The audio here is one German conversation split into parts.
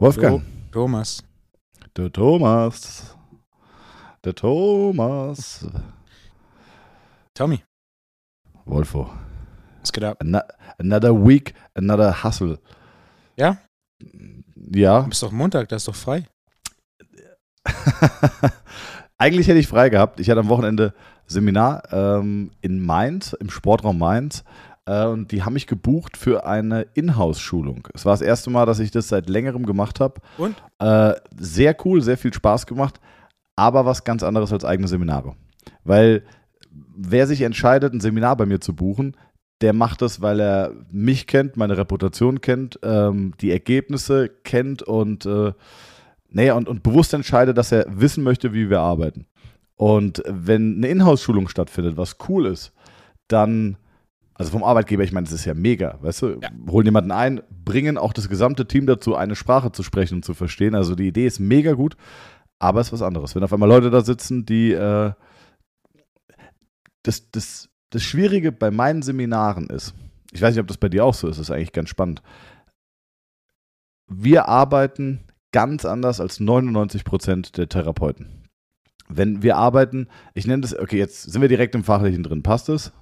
Wolfgang. Thomas. Der Thomas. Der Thomas. Tommy. Wolfo. Was geht ab? Ano- Another week, another hustle. Ja? Ja. Du bist doch Montag, das ist doch frei. Eigentlich hätte ich frei gehabt. Ich hatte am Wochenende Seminar ähm, in Mainz, im Sportraum Mainz. Äh, und die haben mich gebucht für eine Inhouse-Schulung. Es war das erste Mal, dass ich das seit längerem gemacht habe. Und? Äh, sehr cool, sehr viel Spaß gemacht, aber was ganz anderes als eigene Seminare. Weil wer sich entscheidet, ein Seminar bei mir zu buchen, der macht das, weil er mich kennt, meine Reputation kennt, ähm, die Ergebnisse kennt und, äh, naja, und, und bewusst entscheidet, dass er wissen möchte, wie wir arbeiten. Und wenn eine Inhouse-Schulung stattfindet, was cool ist, dann, also vom Arbeitgeber, ich meine, das ist ja mega, weißt du, Ja. holen jemanden ein, bringen auch das gesamte Team dazu, eine Sprache zu sprechen und zu verstehen. Also die Idee ist mega gut, aber es ist was anderes. Wenn auf einmal Leute da sitzen, die äh, das, das, das Schwierige bei meinen Seminaren ist, ich weiß nicht, ob das bei dir auch so ist, das ist eigentlich ganz spannend. Wir arbeiten ganz anders als 99 Prozent der Therapeuten. Wenn wir arbeiten, ich nenne das, okay, jetzt sind wir direkt im Fachlichen drin, passt es?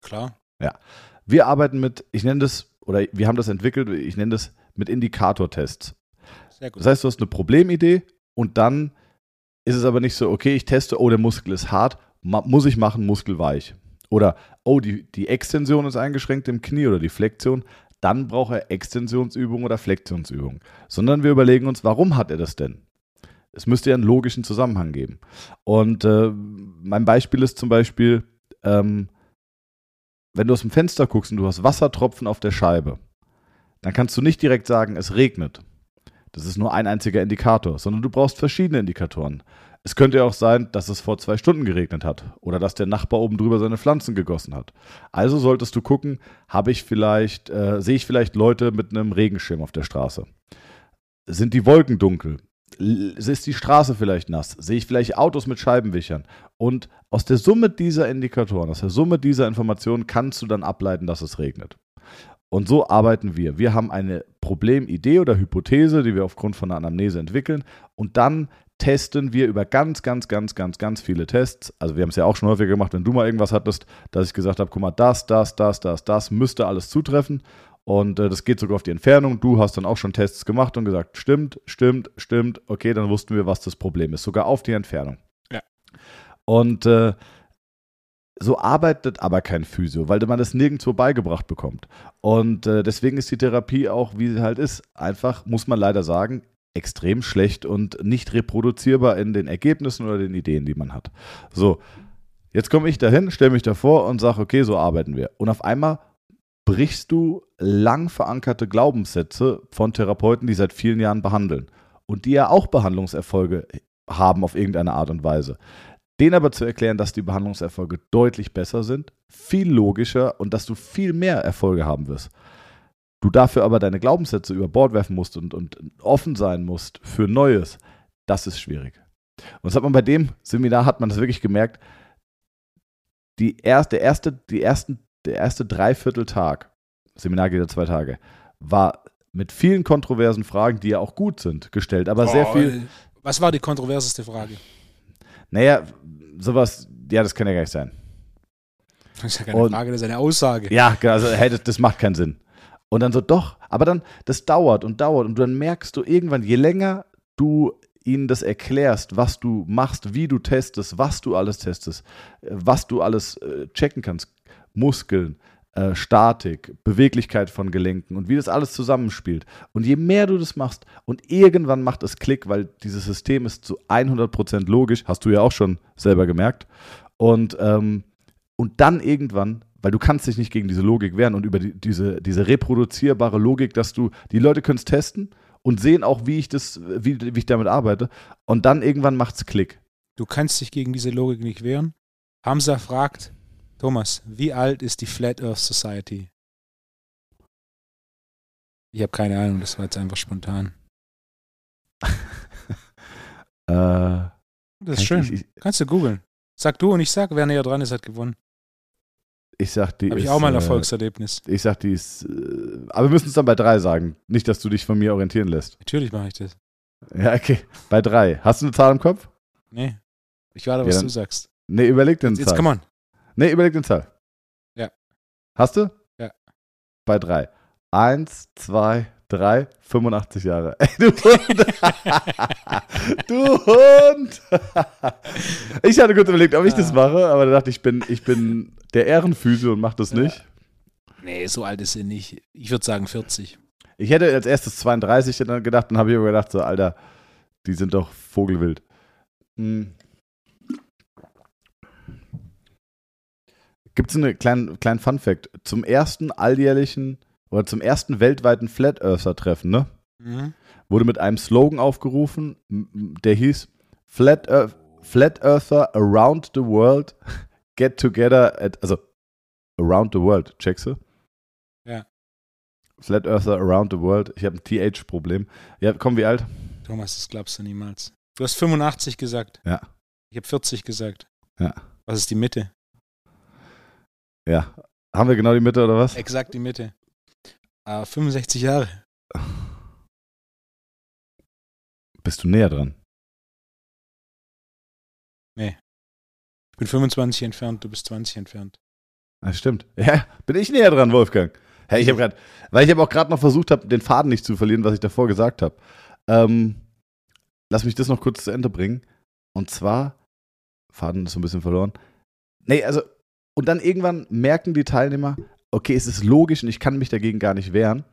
Klar. Wir arbeiten mit, ich nenne das, oder wir haben das entwickelt, ich nenne das mit Indikatortests. Sehr gut. Das heißt, du hast eine Problemidee und dann ist es aber nicht so, okay, ich teste, oh, der Muskel ist hart, muss ich machen, Muskel weich. Oder, oh, die, die Extension ist eingeschränkt im Knie oder die Flexion, dann braucht er Extensionsübung oder Flexionsübung. Sondern wir überlegen uns, warum hat er das denn? Es müsste ja einen logischen Zusammenhang geben. Und äh, mein Beispiel ist zum Beispiel, ähm, wenn du aus dem Fenster guckst und du hast Wassertropfen auf der Scheibe, dann kannst du nicht direkt sagen, es regnet. Das ist nur ein einziger Indikator, sondern du brauchst verschiedene Indikatoren. Es könnte ja auch sein, dass es vor zwei Stunden geregnet hat oder dass der Nachbar oben drüber seine Pflanzen gegossen hat. Also solltest du gucken, habe ich vielleicht, äh, sehe ich vielleicht Leute mit einem Regenschirm auf der Straße? Sind die Wolken dunkel? Ist die Straße vielleicht nass? Sehe ich vielleicht Autos mit Scheibenwichern? Und aus der Summe dieser Indikatoren, aus der Summe dieser Informationen kannst du dann ableiten, dass es regnet. Und so arbeiten wir. Wir haben eine Problemidee oder Hypothese, die wir aufgrund von einer Anamnese entwickeln. Und dann testen wir über ganz, ganz, ganz, ganz, ganz viele Tests. Also wir haben es ja auch schon häufiger gemacht, wenn du mal irgendwas hattest, dass ich gesagt habe, guck mal, das, das, das, das, das müsste alles zutreffen. Und äh, das geht sogar auf die Entfernung. Du hast dann auch schon Tests gemacht und gesagt, stimmt, stimmt, stimmt. Okay, dann wussten wir, was das Problem ist. Sogar auf die Entfernung. Ja. Und äh, so arbeitet aber kein Physio, weil man das nirgendwo beigebracht bekommt. Und äh, deswegen ist die Therapie auch, wie sie halt ist, einfach, muss man leider sagen, extrem schlecht und nicht reproduzierbar in den Ergebnissen oder den Ideen, die man hat. So, jetzt komme ich dahin, stelle mich davor und sage, okay, so arbeiten wir. Und auf einmal brichst du lang verankerte Glaubenssätze von Therapeuten, die seit vielen Jahren behandeln und die ja auch Behandlungserfolge haben auf irgendeine Art und Weise. Den aber zu erklären, dass die Behandlungserfolge deutlich besser sind, viel logischer und dass du viel mehr Erfolge haben wirst. Du dafür aber deine Glaubenssätze über Bord werfen musst und, und offen sein musst für Neues, das ist schwierig. Und das hat man bei dem Seminar, hat man das wirklich gemerkt, die erste, der, erste, die ersten, der erste Dreivierteltag, Seminar geht ja zwei Tage, war mit vielen kontroversen Fragen, die ja auch gut sind, gestellt, aber sehr Oh, viel, Was war die kontroverseste Frage? naja, sowas, ja, das kann ja gar nicht sein. Das ist ja keine Und- Frage, das ist eine Aussage. Ja, also, hey, das, das macht keinen Sinn. Und dann so, doch, aber dann, das dauert und dauert und dann merkst du irgendwann, je länger du ihnen das erklärst, was du machst, wie du testest, was du alles testest, äh, was du alles äh, checken kannst, Muskeln, äh, Statik, Beweglichkeit von Gelenken und wie das alles zusammenspielt. Und je mehr du das machst und irgendwann macht es Klick, weil dieses System ist zu 100% logisch, hast du ja auch schon selber gemerkt. Und, ähm, und dann irgendwann, weil du kannst dich nicht gegen diese Logik wehren und über die, diese, diese reproduzierbare Logik, dass du, die Leute können es testen und sehen auch, wie ich das, wie, wie ich damit arbeite. Und dann irgendwann macht es Klick. Du kannst dich gegen diese Logik nicht wehren. Hamza fragt, Thomas, wie alt ist die Flat Earth Society? Ich habe keine Ahnung, das war jetzt einfach spontan. Äh, Das ist schön. ich, ich, Kannst du googeln. Sag du und ich sag, wer näher dran ist, hat gewonnen. Ich sag, die Habe ist. ich auch mal ein äh, Erfolgserlebnis. Ich sag, die ist. Äh, aber wir müssen es dann bei drei sagen. Nicht, dass du dich von mir orientieren lässt. Natürlich mache ich das. Ja, okay. Bei drei. Hast du eine Zahl im Kopf? Nee. Ich warte, Ja, was dann- du sagst. Nee, überleg den Jetzt, Zahl. come on. Nee, überleg den Zahl. Ja. Hast du? Ja. Bei drei. Eins, zwei, drei, 85 Jahre. Ey, du Hund! du Hund! ich hatte kurz überlegt, ob ich das Ah. mache, aber da dachte ich, ich bin, ich bin der Ehrenfüße und mach das Ja. nicht. Nee, so alt ist sie nicht. Ich würde sagen 40. Ich hätte als erstes 32 dann gedacht, dann habe ich aber gedacht, so, Alter, die sind doch vogelwild. Hm. Gibt es einen kleinen, kleinen Fun-Fact? Zum ersten alljährlichen oder zum ersten weltweiten Flat Earther-Treffen, ne? Mhm. Wurde mit einem Slogan aufgerufen, der hieß Flat, Earth, Flat Earther around the world get together at, also around the world, checkst du? Ja. Flat Earther around the world. Ich habe ein TH-Problem. Ja, komm, wie alt? Thomas, das glaubst du niemals. Du hast 85 gesagt. Ja. Ich habe 40 gesagt. Ja. Was ist die Mitte? Ja. Haben wir genau die Mitte oder was? Exakt die Mitte. Äh, 65 Jahre. Bist du näher dran? Ich bin 25 entfernt, du bist 20 entfernt. Das stimmt. Ja, bin ich näher dran, Wolfgang. Hey, ich habe gerade, weil ich habe auch gerade noch versucht habe, den Faden nicht zu verlieren, was ich davor gesagt habe. Ähm, lass mich das noch kurz zu Ende bringen. Und zwar, Faden ist so ein bisschen verloren. Nee, also, und dann irgendwann merken die Teilnehmer, okay, es ist logisch und ich kann mich dagegen gar nicht wehren,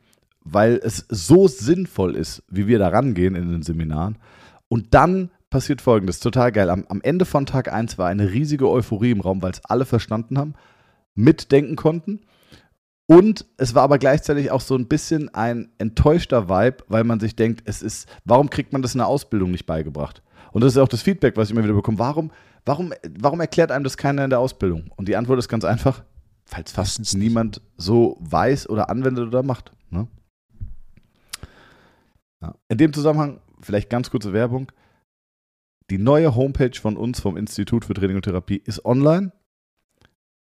weil es so sinnvoll ist, wie wir da rangehen in den Seminaren. Und dann passiert folgendes, total geil. Am, am Ende von Tag 1 war eine riesige Euphorie im Raum, weil es alle verstanden haben, mitdenken konnten. Und es war aber gleichzeitig auch so ein bisschen ein enttäuschter Vibe, weil man sich denkt, es ist, warum kriegt man das in der Ausbildung nicht beigebracht? Und das ist auch das Feedback, was ich immer wieder bekomme. Warum, warum, warum erklärt einem das keiner in der Ausbildung? Und die Antwort ist ganz einfach, es fast niemand so weiß oder anwendet oder macht. Ne? Ja. In dem Zusammenhang vielleicht ganz kurze Werbung. Die neue Homepage von uns, vom Institut für Training und Therapie, ist online.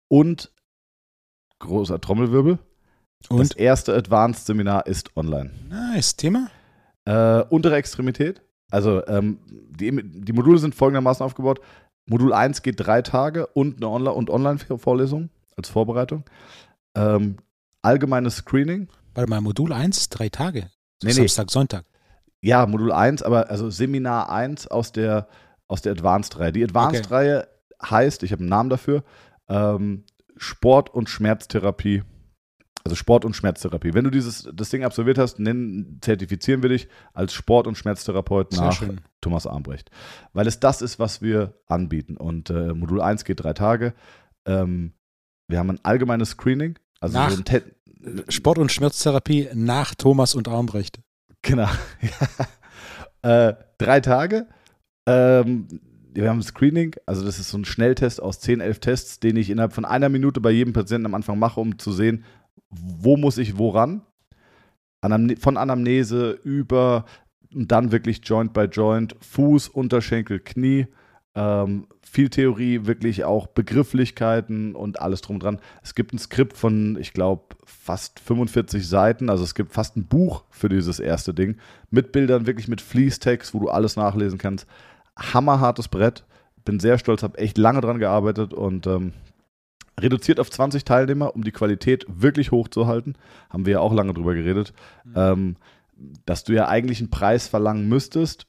Und großer Trommelwirbel. Das Und? erste Advanced-Seminar ist online. Nice. Thema? Äh, untere Extremität. Also ähm, die, die Module sind folgendermaßen aufgebaut. Modul 1 geht drei Tage und eine Online- und Online-Vorlesung als Vorbereitung. Ähm, allgemeines Screening. Warte mal, Modul 1, drei Tage. Nee, nee. Samstag, Sonntag. Ja, Modul 1, aber also Seminar 1 aus der, aus der Advanced-Reihe. Die Advanced-Reihe heißt, ich habe einen Namen dafür, ähm, Sport- und Schmerztherapie. Also Sport- und Schmerztherapie. Wenn du dieses, das Ding absolviert hast, nennen, zertifizieren wir dich als Sport- und Schmerztherapeut Sehr nach schön. Thomas Armbrecht. Weil es das ist, was wir anbieten. Und äh, Modul 1 geht drei Tage. Ähm, wir haben ein allgemeines Screening. Also Nach- so Sport- und Schmerztherapie nach Thomas und Armbrecht. Genau. äh, drei Tage. Ähm, wir haben ein Screening, also das ist so ein Schnelltest aus 10, 11 Tests, den ich innerhalb von einer Minute bei jedem Patienten am Anfang mache, um zu sehen, wo muss ich woran. Anamne von Anamnese über und dann wirklich Joint by Joint, Fuß, Unterschenkel, Knie. Ähm, viel Theorie, wirklich auch Begrifflichkeiten und alles drum dran. Es gibt ein Skript von, ich glaube, fast 45 Seiten. Also es gibt fast ein Buch für dieses erste Ding. Mit Bildern, wirklich mit Fließtext, wo du alles nachlesen kannst. Hammerhartes Brett. Bin sehr stolz, habe echt lange dran gearbeitet und ähm, reduziert auf 20 Teilnehmer, um die Qualität wirklich hochzuhalten. Haben wir ja auch lange drüber geredet. Mhm. Ähm, dass du ja eigentlich einen Preis verlangen müsstest,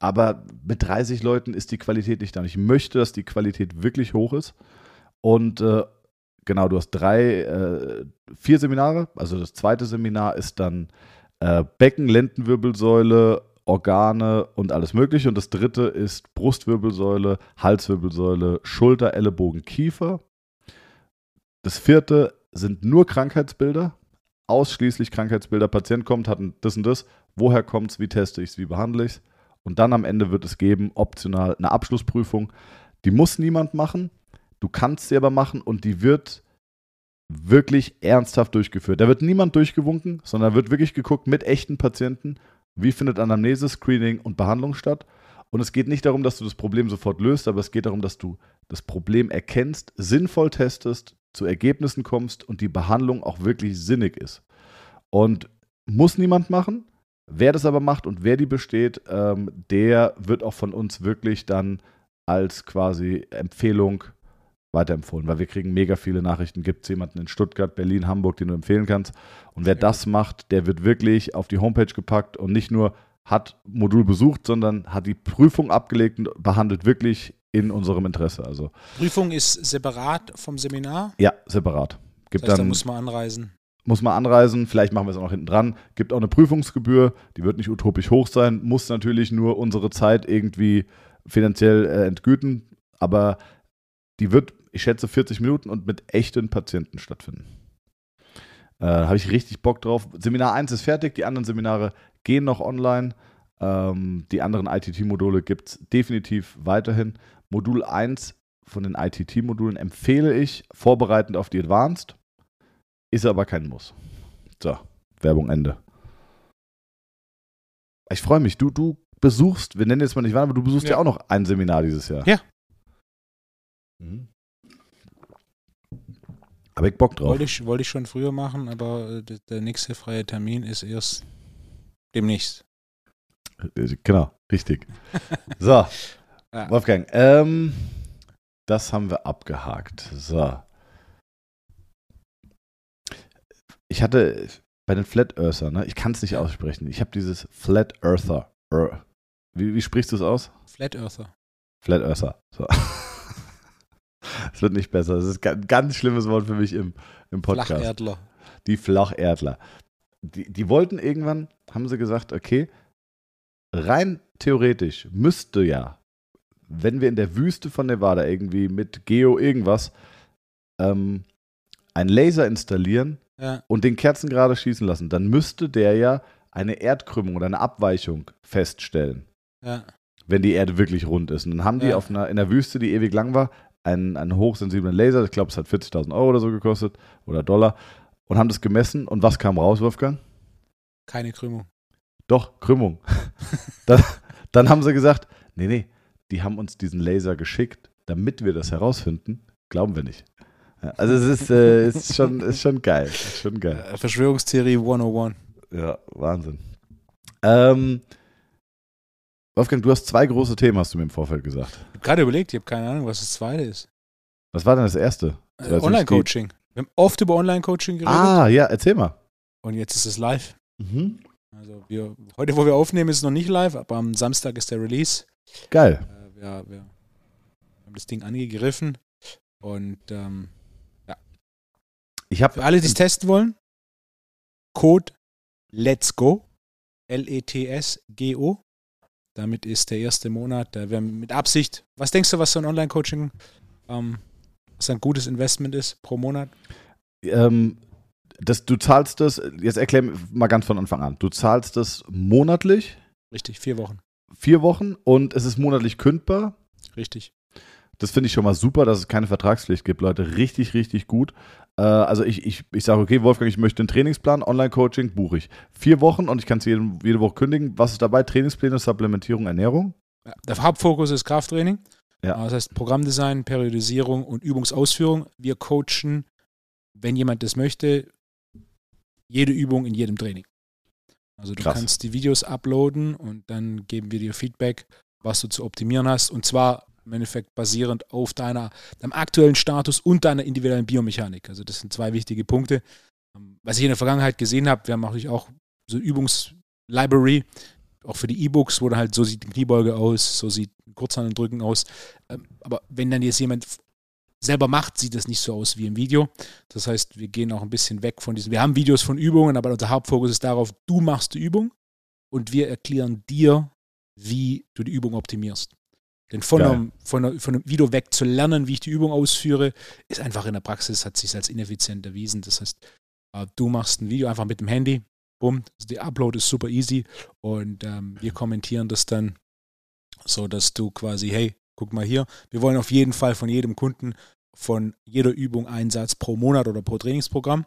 aber mit 30 Leuten ist die Qualität nicht da. Ich möchte, dass die Qualität wirklich hoch ist. Und äh, genau, du hast drei, äh, vier Seminare. Also das zweite Seminar ist dann äh, Becken, Lendenwirbelsäule, Organe und alles Mögliche. Und das dritte ist Brustwirbelsäule, Halswirbelsäule, Schulter, Ellenbogen, Kiefer. Das vierte sind nur Krankheitsbilder, ausschließlich Krankheitsbilder. Patient kommt, hat ein das und das. Woher kommt es? Wie teste ich es? Wie behandle ich es? Und dann am Ende wird es geben, optional, eine Abschlussprüfung. Die muss niemand machen. Du kannst sie aber machen und die wird wirklich ernsthaft durchgeführt. Da wird niemand durchgewunken, sondern wird wirklich geguckt mit echten Patienten, wie findet Anamnese, Screening und Behandlung statt. Und es geht nicht darum, dass du das Problem sofort löst, aber es geht darum, dass du das Problem erkennst, sinnvoll testest, zu Ergebnissen kommst und die Behandlung auch wirklich sinnig ist. Und muss niemand machen. Wer das aber macht und wer die besteht, ähm, der wird auch von uns wirklich dann als quasi Empfehlung weiterempfohlen, weil wir kriegen mega viele Nachrichten. Gibt es jemanden in Stuttgart, Berlin, Hamburg, den du empfehlen kannst? Und wer das macht, der wird wirklich auf die Homepage gepackt und nicht nur hat Modul besucht, sondern hat die Prüfung abgelegt und behandelt wirklich in unserem Interesse. Also Prüfung ist separat vom Seminar? Ja, separat. Gibt das heißt, dann, da muss man anreisen. Muss man anreisen, vielleicht machen wir es auch noch hinten dran. Gibt auch eine Prüfungsgebühr, die wird nicht utopisch hoch sein, muss natürlich nur unsere Zeit irgendwie finanziell äh, entgüten, aber die wird, ich schätze, 40 Minuten und mit echten Patienten stattfinden. Äh, Habe ich richtig Bock drauf. Seminar 1 ist fertig, die anderen Seminare gehen noch online. Ähm, die anderen ITT-Module gibt es definitiv weiterhin. Modul 1 von den ITT-Modulen empfehle ich, vorbereitend auf die Advanced, ist aber kein Muss. So, Werbung Ende. Ich freue mich, du, du besuchst, wir nennen jetzt mal nicht wann, aber du besuchst ja. ja auch noch ein Seminar dieses Jahr. Ja. Mhm. Habe ich Bock drauf. Wollte ich, wollte ich schon früher machen, aber äh, der nächste freie Termin ist erst demnächst. Äh, genau, richtig. so, ja. Wolfgang, ähm, das haben wir abgehakt. So. Ich hatte bei den Flat Earther, ne, ich kann es nicht aussprechen. Ich habe dieses Flat Earther. Wie, wie sprichst du es aus? Flat Earther. Flat Earther. So. Es wird nicht besser. Das ist ein ganz schlimmes Wort für mich im, im Podcast. Flacherdler. Die Flacherdler. Die, die wollten irgendwann, haben sie gesagt, okay, rein theoretisch müsste ja, wenn wir in der Wüste von Nevada irgendwie mit Geo irgendwas ähm, einen Laser installieren ja. und den Kerzen gerade schießen lassen, dann müsste der ja eine Erdkrümmung oder eine Abweichung feststellen. Ja. Wenn die Erde wirklich rund ist. Und dann haben die auf einer, in der Wüste, die ewig lang war, einen, einen hochsensiblen Laser, ich glaube, es hat 40.000 Euro oder so gekostet oder Dollar und haben das gemessen und was kam raus, Wolfgang? Keine Krümmung. Doch, Krümmung. dann, dann haben sie gesagt, nee, nee, die haben uns diesen Laser geschickt, damit wir das herausfinden. Glauben wir nicht. Also es ist, äh, ist, schon, ist schon geil. Ist schon geil. Äh, Verschwörungstheorie 101. Ja, Wahnsinn. Ähm, Wolfgang, du hast zwei große Themen, hast du mir im Vorfeld gesagt. Ich habe gerade überlegt, ich habe keine Ahnung, was das zweite ist. Was war denn das erste? Äh, Online-Coaching. Wir haben oft über Online-Coaching geredet. Ah, ja, erzähl mal. Und jetzt ist es live. Mhm. Also wir, heute, wo wir aufnehmen, ist es noch nicht live, aber am Samstag ist der Release. Geil. Äh, wir, wir, haben das Ding angegriffen und ähm. Ich habe für alle, die es testen wollen, Code Let's Go, L-E-T-S-G-O damit ist der erste Monat, da wir mit Absicht, was denkst du, was so ein Online-Coaching, ähm, was ein gutes Investment ist pro Monat? Ähm, das, du zahlst das, jetzt erklär mal ganz von Anfang an, du zahlst das monatlich? Richtig, vier Wochen. Vier Wochen und es ist monatlich kündbar? Richtig. Das finde ich schon mal super, dass es keine Vertragspflicht gibt, Leute. Richtig, richtig gut. Äh, also ich, ich, ich sage, okay, Wolfgang, ich möchte einen Trainingsplan, Online-Coaching, buche ich. Vier Wochen und ich kann es jede, jede Woche kündigen. Was ist dabei? Trainingspläne, Supplementierung, Ernährung? Ja, der Hauptfokus ist Krafttraining. Ja. Das heißt Programmdesign, Periodisierung und Übungsausführung. Wir coachen, wenn jemand das möchte, jede Übung in jedem Training. Also du Krass. kannst die Videos uploaden und dann geben wir dir Feedback, was du zu optimieren hast. Und zwar im Endeffekt basierend auf deiner, deinem aktuellen Status und deiner individuellen Biomechanik. Also das sind zwei wichtige Punkte. Ähm, was ich in der Vergangenheit gesehen habe, wir haben natürlich auch so Übungslibrary, auch für die E-Books, wo dann halt so sieht die Kniebeuge aus, so sieht ein Kurzhandeldrücken aus. Ähm, aber wenn dann jetzt jemand selber macht, sieht das nicht so aus wie im Video. Das heißt, wir gehen auch ein bisschen weg von diesen. Wir haben Videos von Übungen, aber unser Hauptfokus ist darauf, du machst die Übung und wir erklären dir, wie du die Übung optimierst. Denn von einem, von, einem, von einem Video weg zu lernen, wie ich die Übung ausführe, ist einfach in der Praxis, hat sich als ineffizient erwiesen. Das heißt, äh, du machst ein Video einfach mit dem Handy, bumm, also der Upload ist super easy und ähm, wir kommentieren das dann so, dass du quasi, hey, guck mal hier, wir wollen auf jeden Fall von jedem Kunden von jeder Übung einen Satz pro Monat oder pro Trainingsprogramm.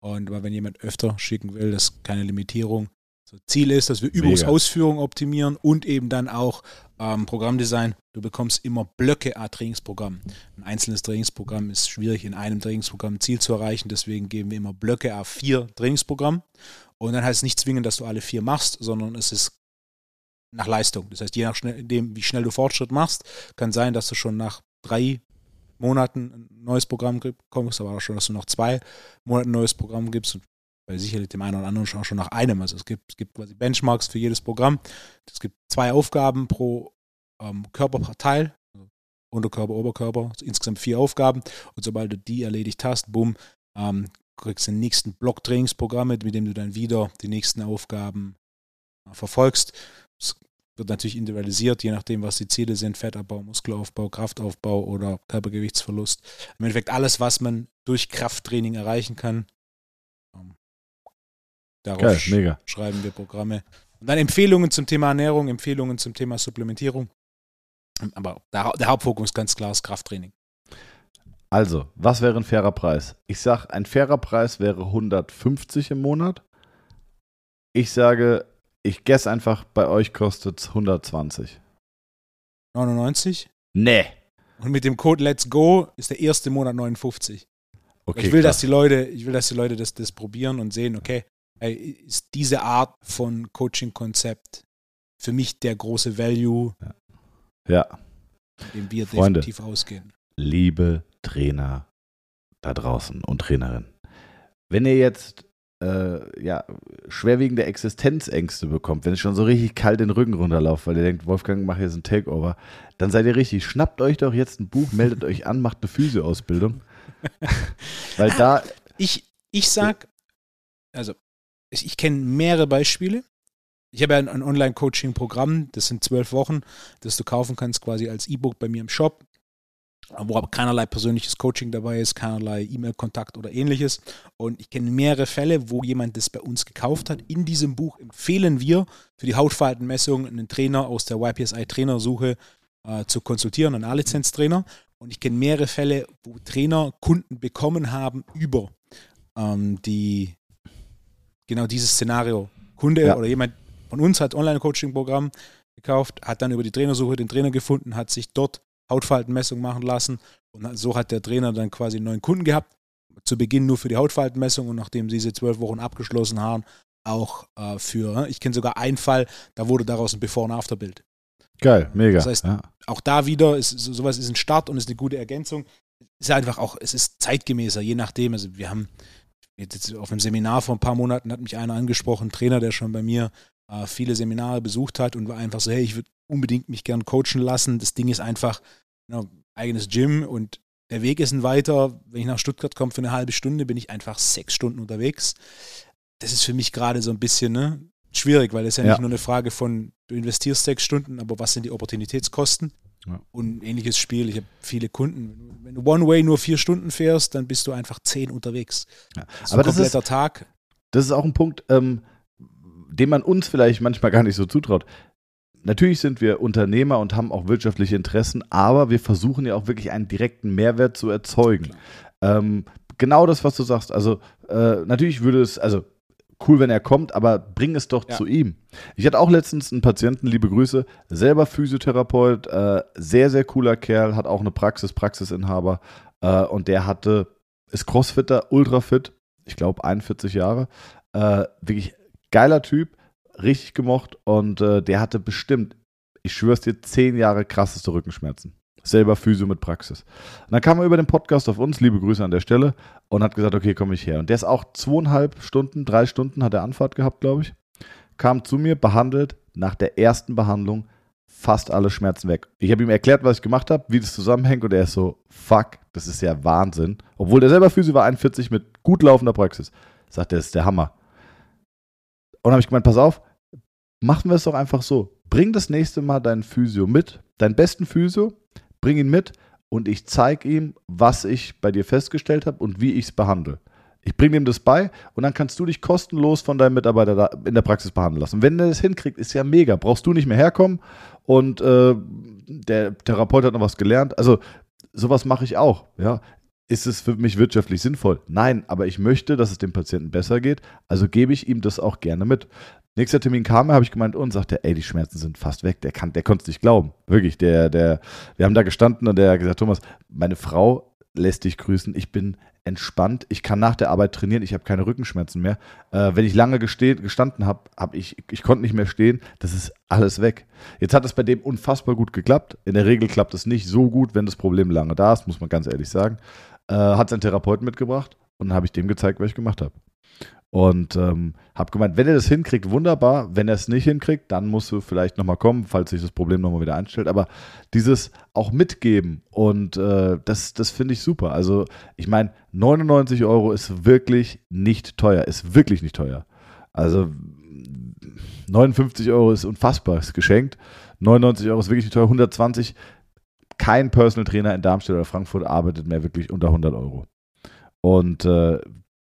Und weil wenn jemand öfter schicken will, das ist keine Limitierung, Also Ziel ist, dass wir Übungsausführung optimieren und eben dann auch ähm, Programmdesign. Du bekommst immer Blöcke a Trainingsprogramm. Ein einzelnes Trainingsprogramm ist schwierig, in einem Trainingsprogramm ein Ziel zu erreichen. Deswegen geben wir immer Blöcke a vier Trainingsprogramm. Und dann heißt es nicht zwingend, dass du alle vier machst, sondern es ist nach Leistung. Das heißt, je nachdem, wie schnell du Fortschritt machst, kann sein, dass du schon nach drei Monaten ein neues Programm bekommst, aber auch schon, dass du nach zwei Monaten ein neues Programm gibst. Und sicherlich dem einen oder anderen schon, schon nach einem. Also es gibt, es gibt quasi Benchmarks für jedes Programm. Es gibt zwei Aufgaben pro ähm, Körperteil, also Unterkörper, Oberkörper, also insgesamt vier Aufgaben. Und sobald du die erledigt hast, bumm, ähm, kriegst du den nächsten Block Trainingsprogramme, mit dem du dann wieder die nächsten Aufgaben äh, verfolgst. Es wird natürlich individualisiert, je nachdem, was die Ziele sind: Fettabbau, Muskelaufbau, Kraftaufbau oder Körpergewichtsverlust. Im Endeffekt alles, was man durch Krafttraining erreichen kann. Ähm, darauf Geil, mega. schreiben wir Programme. Und dann Empfehlungen zum Thema Ernährung, Empfehlungen zum Thema Supplementierung. Aber der, der Hauptfokus ganz klar ist Krafttraining. Also, was wäre ein fairer Preis? Ich sage, ein fairer Preis wäre 150 im Monat. Ich sage, ich guess einfach, bei euch kostet es 120. 99? Nee. Und mit dem Code Let's Go ist der erste Monat 59. Okay, ich will, dass die Leute, ich will, dass die Leute das, das probieren und sehen, okay, ist diese Art von Coaching-Konzept für mich der große Value, ja. ja. dem wir Freunde, definitiv ausgehen. Liebe Trainer da draußen und Trainerinnen, wenn ihr jetzt äh, ja, schwerwiegende Existenzängste bekommt, wenn es schon so richtig kalt den Rücken runterlauft, weil ihr denkt, Wolfgang, mach jetzt ein Takeover, dann seid ihr richtig. Schnappt euch doch jetzt ein Buch, meldet euch an, macht eine Physio-Ausbildung. weil da. Ich, ich sag, also, ich kenne mehrere Beispiele. Ich habe ja ein, ein Online-Coaching-Programm, das sind zwölf Wochen, das du kaufen kannst quasi als E-Book bei mir im Shop wo aber keinerlei persönliches Coaching dabei ist, keinerlei E-Mail-Kontakt oder ähnliches. Und ich kenne mehrere Fälle, wo jemand das bei uns gekauft hat. In diesem Buch empfehlen wir für die Hautfaltenmessung einen Trainer aus der YPSI-Trainersuche äh, zu konsultieren, einen A-Lizenz-Trainer. Und ich kenne mehrere Fälle, wo Trainer Kunden bekommen haben über ähm, die genau dieses Szenario. Kunde ja. oder jemand von uns hat Online-Coaching-Programm gekauft, hat dann über die Trainersuche den Trainer gefunden, hat sich dort Hautfaltenmessung machen lassen. Und so hat der Trainer dann quasi einen neuen Kunden gehabt. Zu Beginn nur für die Hautfaltenmessung und nachdem sie diese zwölf Wochen abgeschlossen haben, auch äh, für, ne, ich kenne sogar einen Fall, da wurde daraus ein Before- und After-Bild. Geil, mega. Das heißt, ja. auch da wieder, ist, sowas ist ein Start und ist eine gute Ergänzung. Ist einfach auch, es ist zeitgemäßer, je nachdem. Also wir haben jetzt auf einem Seminar vor ein paar Monaten hat mich einer angesprochen, ein Trainer, der schon bei mir äh, viele Seminare besucht hat und war einfach so, hey, ich würde unbedingt mich gern coachen lassen. Das Ding ist einfach you know, eigenes Gym und der Weg ist ein weiter. Wenn ich nach Stuttgart komme für eine halbe Stunde, bin ich einfach sechs Stunden unterwegs. Das ist für mich gerade so ein bisschen ne, schwierig, weil es ja, ja nicht nur eine Frage von, du investierst sechs Stunden, aber was sind die Opportunitätskosten? Ja. Und ähnliches Spiel. Ich habe viele Kunden. Wenn du One-Way nur vier Stunden fährst, dann bist du einfach zehn unterwegs. Ja. Aber das ist, Tag. Das ist auch ein Punkt, ähm, den man uns vielleicht manchmal gar nicht so zutraut. Natürlich sind wir Unternehmer und haben auch wirtschaftliche Interessen, aber wir versuchen ja auch wirklich einen direkten Mehrwert zu erzeugen. Ähm, genau das, was du sagst. Also äh, natürlich würde es, also cool, wenn er kommt, aber bring es doch ja. zu ihm. Ich hatte auch letztens einen Patienten, liebe Grüße, selber Physiotherapeut, äh, sehr, sehr cooler Kerl, hat auch eine Praxis, Praxisinhaber äh, und der hatte, ist Crossfitter, ultra fit, ich glaube 41 Jahre, äh, wirklich geiler Typ, richtig gemocht und äh, der hatte bestimmt, ich schwör's dir, zehn Jahre krasseste Rückenschmerzen. Selber Physio mit Praxis. Und dann kam er über den Podcast auf uns, liebe Grüße an der Stelle, und hat gesagt, okay, komme ich her. Und der ist auch zweieinhalb Stunden, drei Stunden hat er Anfahrt gehabt, glaube ich. Kam zu mir, behandelt, nach der ersten Behandlung fast alle Schmerzen weg. Ich habe ihm erklärt, was ich gemacht habe, wie das zusammenhängt und er ist so, fuck, das ist ja Wahnsinn. Obwohl der selber Physio war, 41 mit gut laufender Praxis. Sagt er, das ist der Hammer. Und habe ich gemeint, pass auf, machen wir es doch einfach so. Bring das nächste Mal deinen Physio mit, deinen besten Physio, bring ihn mit und ich zeige ihm, was ich bei dir festgestellt habe und wie ich es behandle. Ich bringe ihm das bei und dann kannst du dich kostenlos von deinem Mitarbeiter in der Praxis behandeln lassen. Und wenn er das hinkriegt, ist ja mega. Brauchst du nicht mehr herkommen und äh, der Therapeut hat noch was gelernt. Also sowas mache ich auch. Ja, ist es für mich wirtschaftlich sinnvoll? Nein, aber ich möchte, dass es dem Patienten besser geht, also gebe ich ihm das auch gerne mit. Nächster Termin kam, habe ich gemeint und sagte, ey, die Schmerzen sind fast weg. Der kann, der konnte es nicht glauben. Wirklich, der, der, wir haben da gestanden und der hat gesagt, Thomas, meine Frau lässt dich grüßen. Ich bin entspannt. Ich kann nach der Arbeit trainieren. Ich habe keine Rückenschmerzen mehr. Äh, wenn ich lange gestanden habe, habe ich, ich konnte nicht mehr stehen. Das ist alles weg. Jetzt hat es bei dem unfassbar gut geklappt. In der Regel klappt es nicht so gut, wenn das Problem lange da ist, muss man ganz ehrlich sagen. Äh, hat seinen Therapeuten mitgebracht und dann habe ich dem gezeigt, was ich gemacht habe. Und ähm, habe gemeint, wenn er das hinkriegt, wunderbar. Wenn er es nicht hinkriegt, dann musst du vielleicht nochmal kommen, falls sich das Problem nochmal wieder einstellt. Aber dieses auch mitgeben und äh, das, das finde ich super. Also ich meine, 99 Euro ist wirklich nicht teuer, ist wirklich nicht teuer. Also 59 Euro ist unfassbar, ist geschenkt. 99 Euro ist wirklich nicht teuer. 120, kein Personal Trainer in Darmstadt oder Frankfurt arbeitet mehr wirklich unter 100 Euro. Und äh,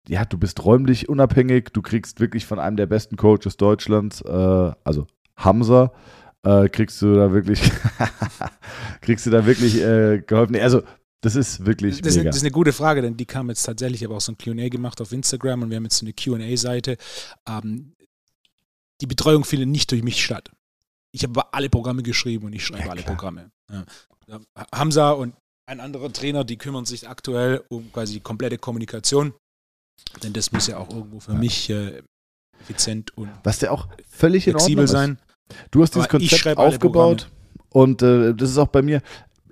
ja, du bist räumlich unabhängig, du kriegst wirklich von einem der besten Coaches Deutschlands, äh, also Hamza, äh, kriegst du da wirklich, kriegst du da wirklich äh, geholfen. Also, das ist wirklich. Das, mega. das ist eine gute Frage, denn die kam jetzt tatsächlich, aber auch so ein QA gemacht auf Instagram und wir haben jetzt so eine QA-Seite. Ähm, die Betreuung findet nicht durch mich statt. Ich habe alle Programme geschrieben und ich schreibe ja, alle Programme. Ja. Hamza und ein anderer Trainer, die kümmern sich aktuell um quasi die komplette Kommunikation. Denn das muss ja auch irgendwo für ja. mich äh, effizient und Was der auch völlig flexibel sein. Du hast dieses Aber Konzept aufgebaut und äh, das ist auch bei mir.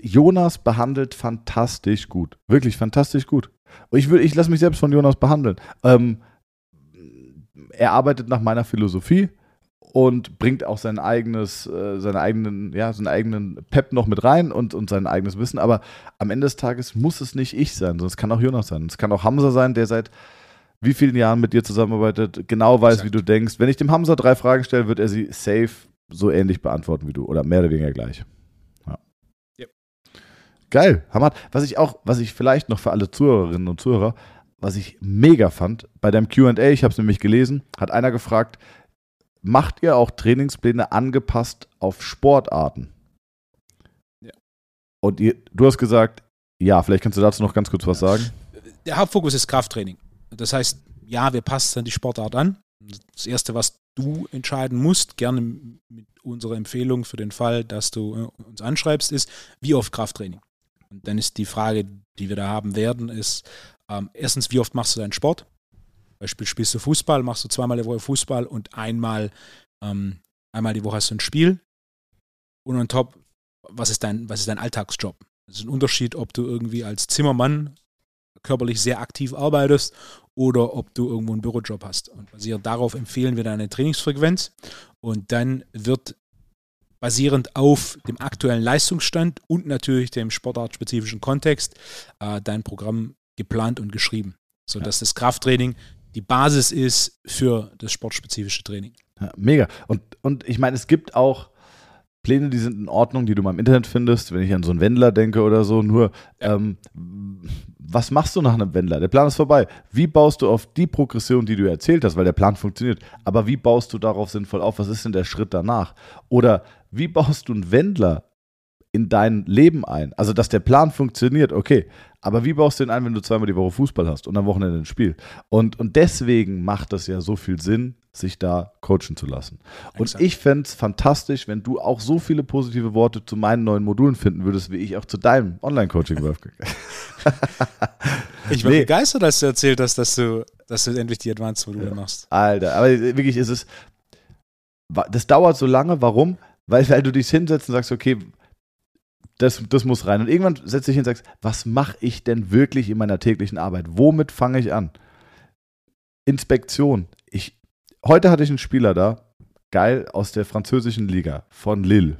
Jonas behandelt fantastisch gut. Wirklich fantastisch gut. Ich, ich lasse mich selbst von Jonas behandeln. Ähm, er arbeitet nach meiner Philosophie und bringt auch sein eigenes, äh, seine eigenen, ja, seinen eigenen Pep noch mit rein und, und sein eigenes Wissen. Aber am Ende des Tages muss es nicht ich sein, sondern es kann auch Jonas sein. Es kann auch Hamza sein, der seit wie vielen Jahren mit dir zusammenarbeitet, genau weiß, Exakt. wie du denkst. Wenn ich dem Hamza drei Fragen stelle, wird er sie safe so ähnlich beantworten wie du oder mehr oder weniger gleich. Ja. Yep. Geil, Hamad. Was ich auch, was ich vielleicht noch für alle Zuhörerinnen und Zuhörer, was ich mega fand, bei deinem QA, ich habe es nämlich gelesen, hat einer gefragt, macht ihr auch Trainingspläne angepasst auf Sportarten? Ja. Und ihr, du hast gesagt, ja, vielleicht kannst du dazu noch ganz kurz was sagen. Der Hauptfokus ist Krafttraining. Das heißt, ja, wir passen dann die Sportart an. Das Erste, was du entscheiden musst, gerne mit unserer Empfehlung für den Fall, dass du äh, uns anschreibst, ist, wie oft Krafttraining. Und dann ist die Frage, die wir da haben werden, ist, ähm, erstens, wie oft machst du deinen Sport? Beispiel spielst du Fußball, machst du zweimal die Woche Fußball und einmal, ähm, einmal die Woche hast du ein Spiel. Und on top, was ist dein, was ist dein Alltagsjob? Es ist ein Unterschied, ob du irgendwie als Zimmermann körperlich sehr aktiv arbeitest oder ob du irgendwo einen Bürojob hast. Und basierend darauf empfehlen wir deine Trainingsfrequenz und dann wird basierend auf dem aktuellen Leistungsstand und natürlich dem sportartspezifischen Kontext äh, dein Programm geplant und geschrieben, sodass ja. das Krafttraining die Basis ist für das sportspezifische Training. Ja, mega. Und, und ich meine, es gibt auch Pläne, die sind in Ordnung, die du mal im Internet findest, wenn ich an so einen Wendler denke oder so. Nur, ja. ähm, was machst du nach einem Wendler? Der Plan ist vorbei. Wie baust du auf die Progression, die du erzählt hast, weil der Plan funktioniert, aber wie baust du darauf sinnvoll auf? Was ist denn der Schritt danach? Oder wie baust du einen Wendler in dein Leben ein? Also, dass der Plan funktioniert, okay. Aber wie baust du den ein, wenn du zweimal die Woche Fußball hast und am Wochenende ein Spiel? Und, und deswegen macht das ja so viel Sinn, sich da coachen zu lassen. Und Exakt. ich fände es fantastisch, wenn du auch so viele positive Worte zu meinen neuen Modulen finden würdest, wie ich auch zu deinem Online-Coaching, Wolfgang. ich bin nee. begeistert, dass du erzählt hast, dass du, dass du endlich die Advanced-Module ja. machst. Alter, aber wirklich ist es, das dauert so lange, warum? Weil, weil du dich hinsetzt und sagst, okay, das, das muss rein. Und irgendwann setze ich hin und sagst, was mache ich denn wirklich in meiner täglichen Arbeit? Womit fange ich an? Inspektion. Ich, heute hatte ich einen Spieler da, geil, aus der französischen Liga von Lille.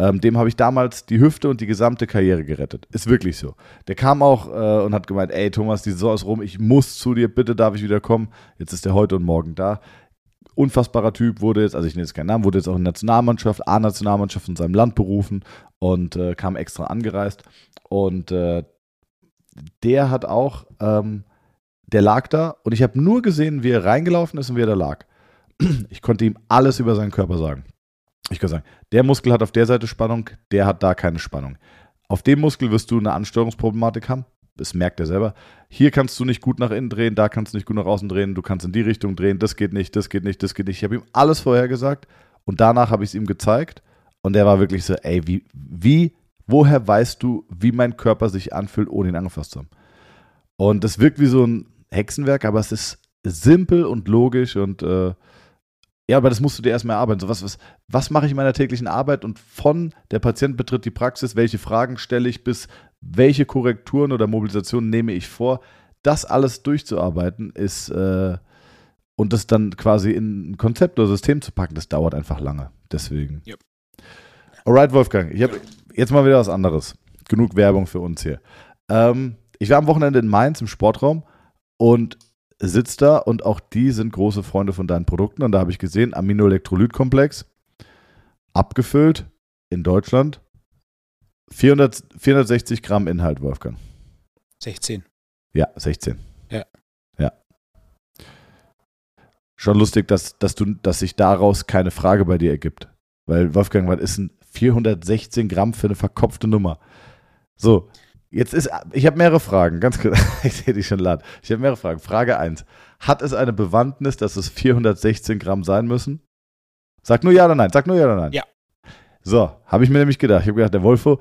Ähm, dem habe ich damals die Hüfte und die gesamte Karriere gerettet. Ist wirklich so. Der kam auch äh, und hat gemeint, ey Thomas, die Saison ist rum, ich muss zu dir, bitte darf ich wieder kommen. Jetzt ist er heute und morgen da unfassbarer Typ, wurde jetzt, also ich nenne jetzt keinen Namen, wurde jetzt auch in Nationalmannschaft, A-Nationalmannschaft in seinem Land berufen und äh, kam extra angereist. Und äh, der hat auch, ähm, der lag da und ich habe nur gesehen, wie er reingelaufen ist und wie er da lag. Ich konnte ihm alles über seinen Körper sagen. Ich kann sagen, der Muskel hat auf der Seite Spannung, der hat da keine Spannung. Auf dem Muskel wirst du eine Ansteuerungsproblematik haben, das merkt er selber. Hier kannst du nicht gut nach innen drehen, da kannst du nicht gut nach außen drehen, du kannst in die Richtung drehen, das geht nicht, das geht nicht, das geht nicht. Ich habe ihm alles vorher gesagt und danach habe ich es ihm gezeigt und er war wirklich so, ey, wie, wie, woher weißt du, wie mein Körper sich anfühlt, ohne ihn angefasst zu haben? Und das wirkt wie so ein Hexenwerk, aber es ist simpel und logisch und äh, ja, aber das musst du dir erstmal erarbeiten. So, was, was, was mache ich in meiner täglichen Arbeit und von der Patient betritt die Praxis, welche Fragen stelle ich bis welche Korrekturen oder Mobilisationen nehme ich vor, das alles durchzuarbeiten ist äh, und das dann quasi in ein Konzept oder System zu packen, das dauert einfach lange. Deswegen. Yep. Alright, Wolfgang, ich habe jetzt mal wieder was anderes. Genug Werbung für uns hier. Ähm, ich war am Wochenende in Mainz im Sportraum und sitze da und auch die sind große Freunde von deinen Produkten. Und da habe ich gesehen, Aminoelektrolytkomplex, abgefüllt in Deutschland, 400, 460 Gramm Inhalt, Wolfgang. 16. Ja, 16. Ja. Ja. Schon lustig, dass, dass, du, dass sich daraus keine Frage bei dir ergibt. Weil, Wolfgang, was ist ein 416 Gramm für eine verkopfte Nummer? So, Jetzt ist, ich habe mehrere Fragen, ganz kurz. ich sehe dich schon laut. Ich habe mehrere Fragen. Frage 1. Hat es eine Bewandtnis, dass es 416 Gramm sein müssen? Sag nur ja oder nein. Sag nur ja oder nein. Ja. So, habe ich mir nämlich gedacht. Ich habe gedacht, der Wolfo,